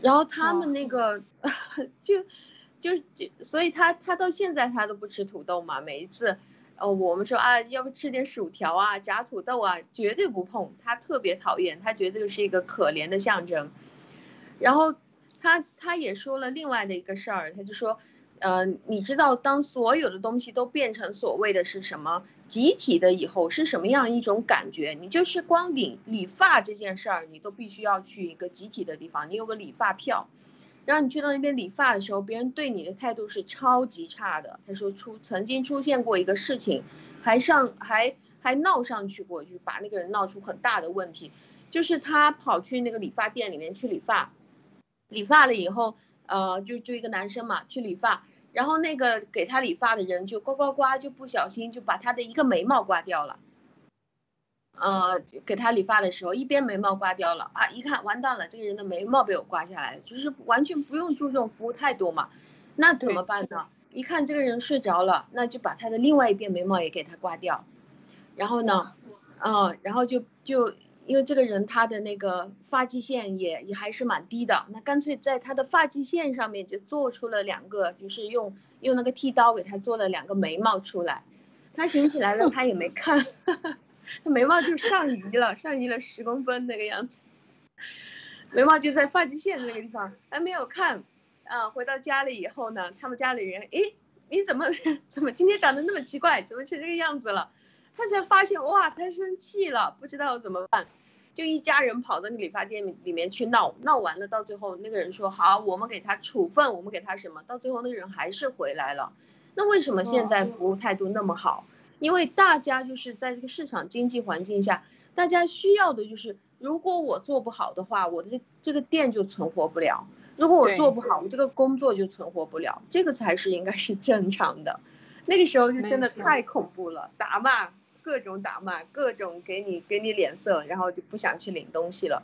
然后他们那个 就就就，所以他他到现在他都不吃土豆嘛。每一次，呃，我们说啊，要不吃点薯条啊，炸土豆啊，绝对不碰。他特别讨厌，他觉得这是一个可怜的象征。然后他他也说了另外的一个事儿，他就说。呃，你知道当所有的东西都变成所谓的是什么集体的以后是什么样一种感觉？你就是光理理发这件事儿，你都必须要去一个集体的地方，你有个理发票，然后你去到那边理发的时候，别人对你的态度是超级差的。他说出曾经出现过一个事情，还上还还闹上去过，就把那个人闹出很大的问题，就是他跑去那个理发店里面去理发，理发了以后，呃，就就一个男生嘛去理发。然后那个给他理发的人就呱呱呱，就不小心就把他的一个眉毛刮掉了。呃，给他理发的时候，一边眉毛刮掉了啊！一看完蛋了，这个人的眉毛被我刮下来，就是完全不用注重服务态度嘛。那怎么办呢？一看这个人睡着了，那就把他的另外一边眉毛也给他刮掉。然后呢，嗯，然后就就。因为这个人他的那个发际线也也还是蛮低的，那干脆在他的发际线上面就做出了两个，就是用用那个剃刀给他做了两个眉毛出来。他醒起来了，他也没看，他眉毛就上移了，上移了十公分那个样子，眉毛就在发际线那个地方，还没有看。啊，回到家里以后呢，他们家里人，诶，你怎么 怎么今天长得那么奇怪，怎么成这个样子了？他才发现哇，他生气了，不知道怎么办，就一家人跑到那理发店里面去闹，闹完了，到最后那个人说好，我们给他处分，我们给他什么？到最后那个人还是回来了。那为什么现在服务态度那么好？因为大家就是在这个市场经济环境下，大家需要的就是，如果我做不好的话，我的这这个店就存活不了；如果我做不好，我这个工作就存活不了。这个才是应该是正常的。那个时候是真的太恐怖了，打骂。各种打骂，各种给你给你脸色，然后就不想去领东西了。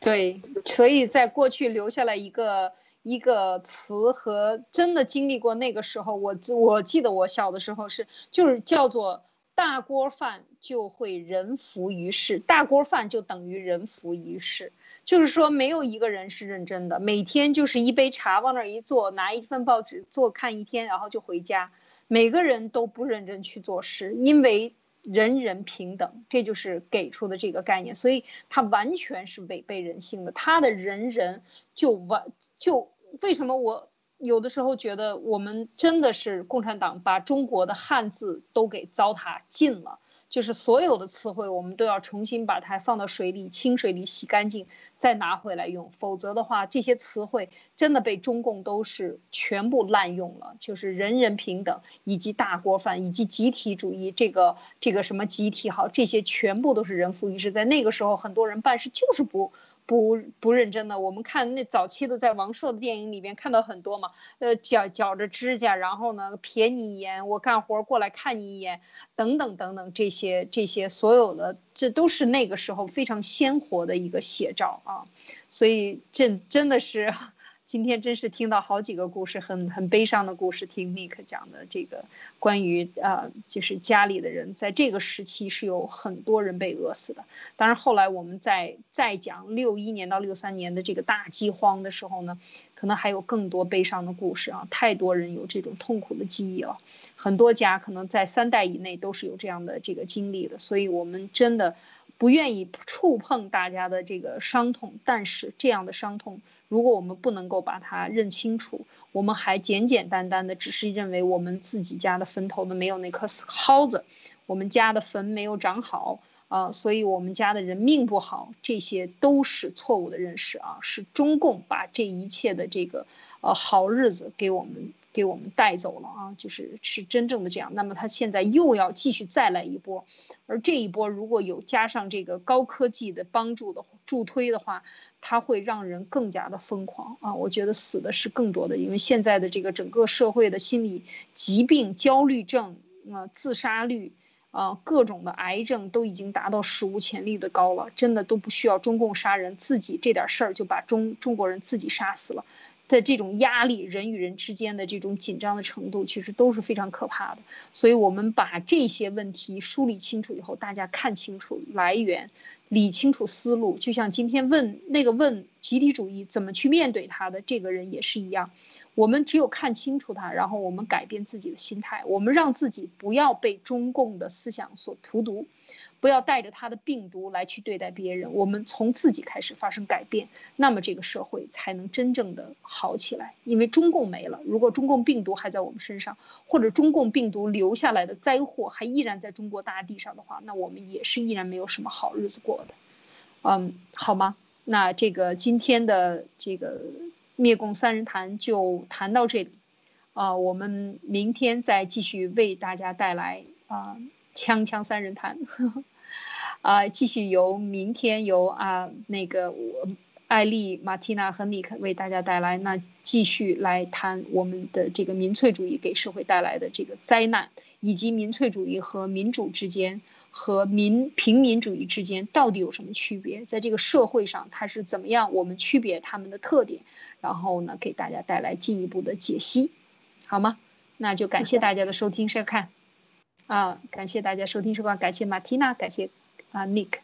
对，所以在过去留下来一个一个词和真的经历过那个时候，我我记得我小的时候是就是叫做大锅饭就会人浮于事，大锅饭就等于人浮于事，就是说没有一个人是认真的，每天就是一杯茶往那儿一坐，拿一份报纸坐看一天，然后就回家，每个人都不认真去做事，因为。人人平等，这就是给出的这个概念，所以它完全是违背人性的。他的人人就完就为什么我有的时候觉得我们真的是共产党把中国的汉字都给糟蹋尽了。就是所有的词汇，我们都要重新把它放到水里、清水里洗干净，再拿回来用。否则的话，这些词汇真的被中共都是全部滥用了。就是人人平等，以及大锅饭，以及集体主义，这个这个什么集体好，这些全部都是人浮于事。在那个时候，很多人办事就是不。不不认真的，我们看那早期的在王朔的电影里边看到很多嘛，呃，绞绞着指甲，然后呢瞥你一眼，我干活过来看你一眼，等等等等，这些这些所有的，这都是那个时候非常鲜活的一个写照啊，所以这真的是。今天真是听到好几个故事，很很悲伤的故事。听 Nick 讲的这个关于呃，就是家里的人在这个时期是有很多人被饿死的。当然后来我们在再讲六一年到六三年的这个大饥荒的时候呢，可能还有更多悲伤的故事啊。太多人有这种痛苦的记忆了，很多家可能在三代以内都是有这样的这个经历的。所以我们真的不愿意触碰大家的这个伤痛，但是这样的伤痛。如果我们不能够把它认清楚，我们还简简单单的只是认为我们自己家的坟头呢没有那颗蒿子，我们家的坟没有长好啊，所以我们家的人命不好，这些都是错误的认识啊，是中共把这一切的这个呃好日子给我们给我们带走了啊，就是是真正的这样。那么他现在又要继续再来一波，而这一波如果有加上这个高科技的帮助的助推的话。它会让人更加的疯狂啊！我觉得死的是更多的，因为现在的这个整个社会的心理疾病、焦虑症啊、自杀率啊、各种的癌症都已经达到史无前例的高了，真的都不需要中共杀人，自己这点事儿就把中中国人自己杀死了。在这种压力，人与人之间的这种紧张的程度，其实都是非常可怕的。所以，我们把这些问题梳理清楚以后，大家看清楚来源。理清楚思路，就像今天问那个问集体主义怎么去面对他的这个人也是一样，我们只有看清楚他，然后我们改变自己的心态，我们让自己不要被中共的思想所荼毒。不要带着他的病毒来去对待别人，我们从自己开始发生改变，那么这个社会才能真正的好起来。因为中共没了，如果中共病毒还在我们身上，或者中共病毒留下来的灾祸还依然在中国大地上的话，那我们也是依然没有什么好日子过的。嗯，好吗？那这个今天的这个灭共三人谈就谈到这里，啊，我们明天再继续为大家带来啊。锵锵三人谈，啊，继续由明天由啊那个我艾丽、马蒂娜和尼克为大家带来，那继续来谈我们的这个民粹主义给社会带来的这个灾难，以及民粹主义和民主之间和民平民主义之间到底有什么区别，在这个社会上它是怎么样，我们区别他们的特点，然后呢给大家带来进一步的解析，好吗？那就感谢大家的收听收看。啊，感谢大家收听收看，感谢马蒂娜，感谢啊 Nick，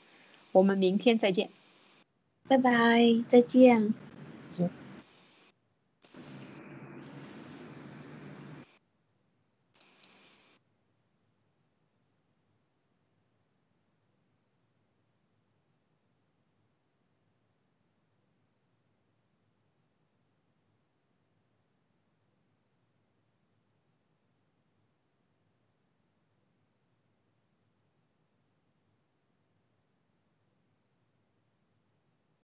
我们明天再见，拜拜，再见。行。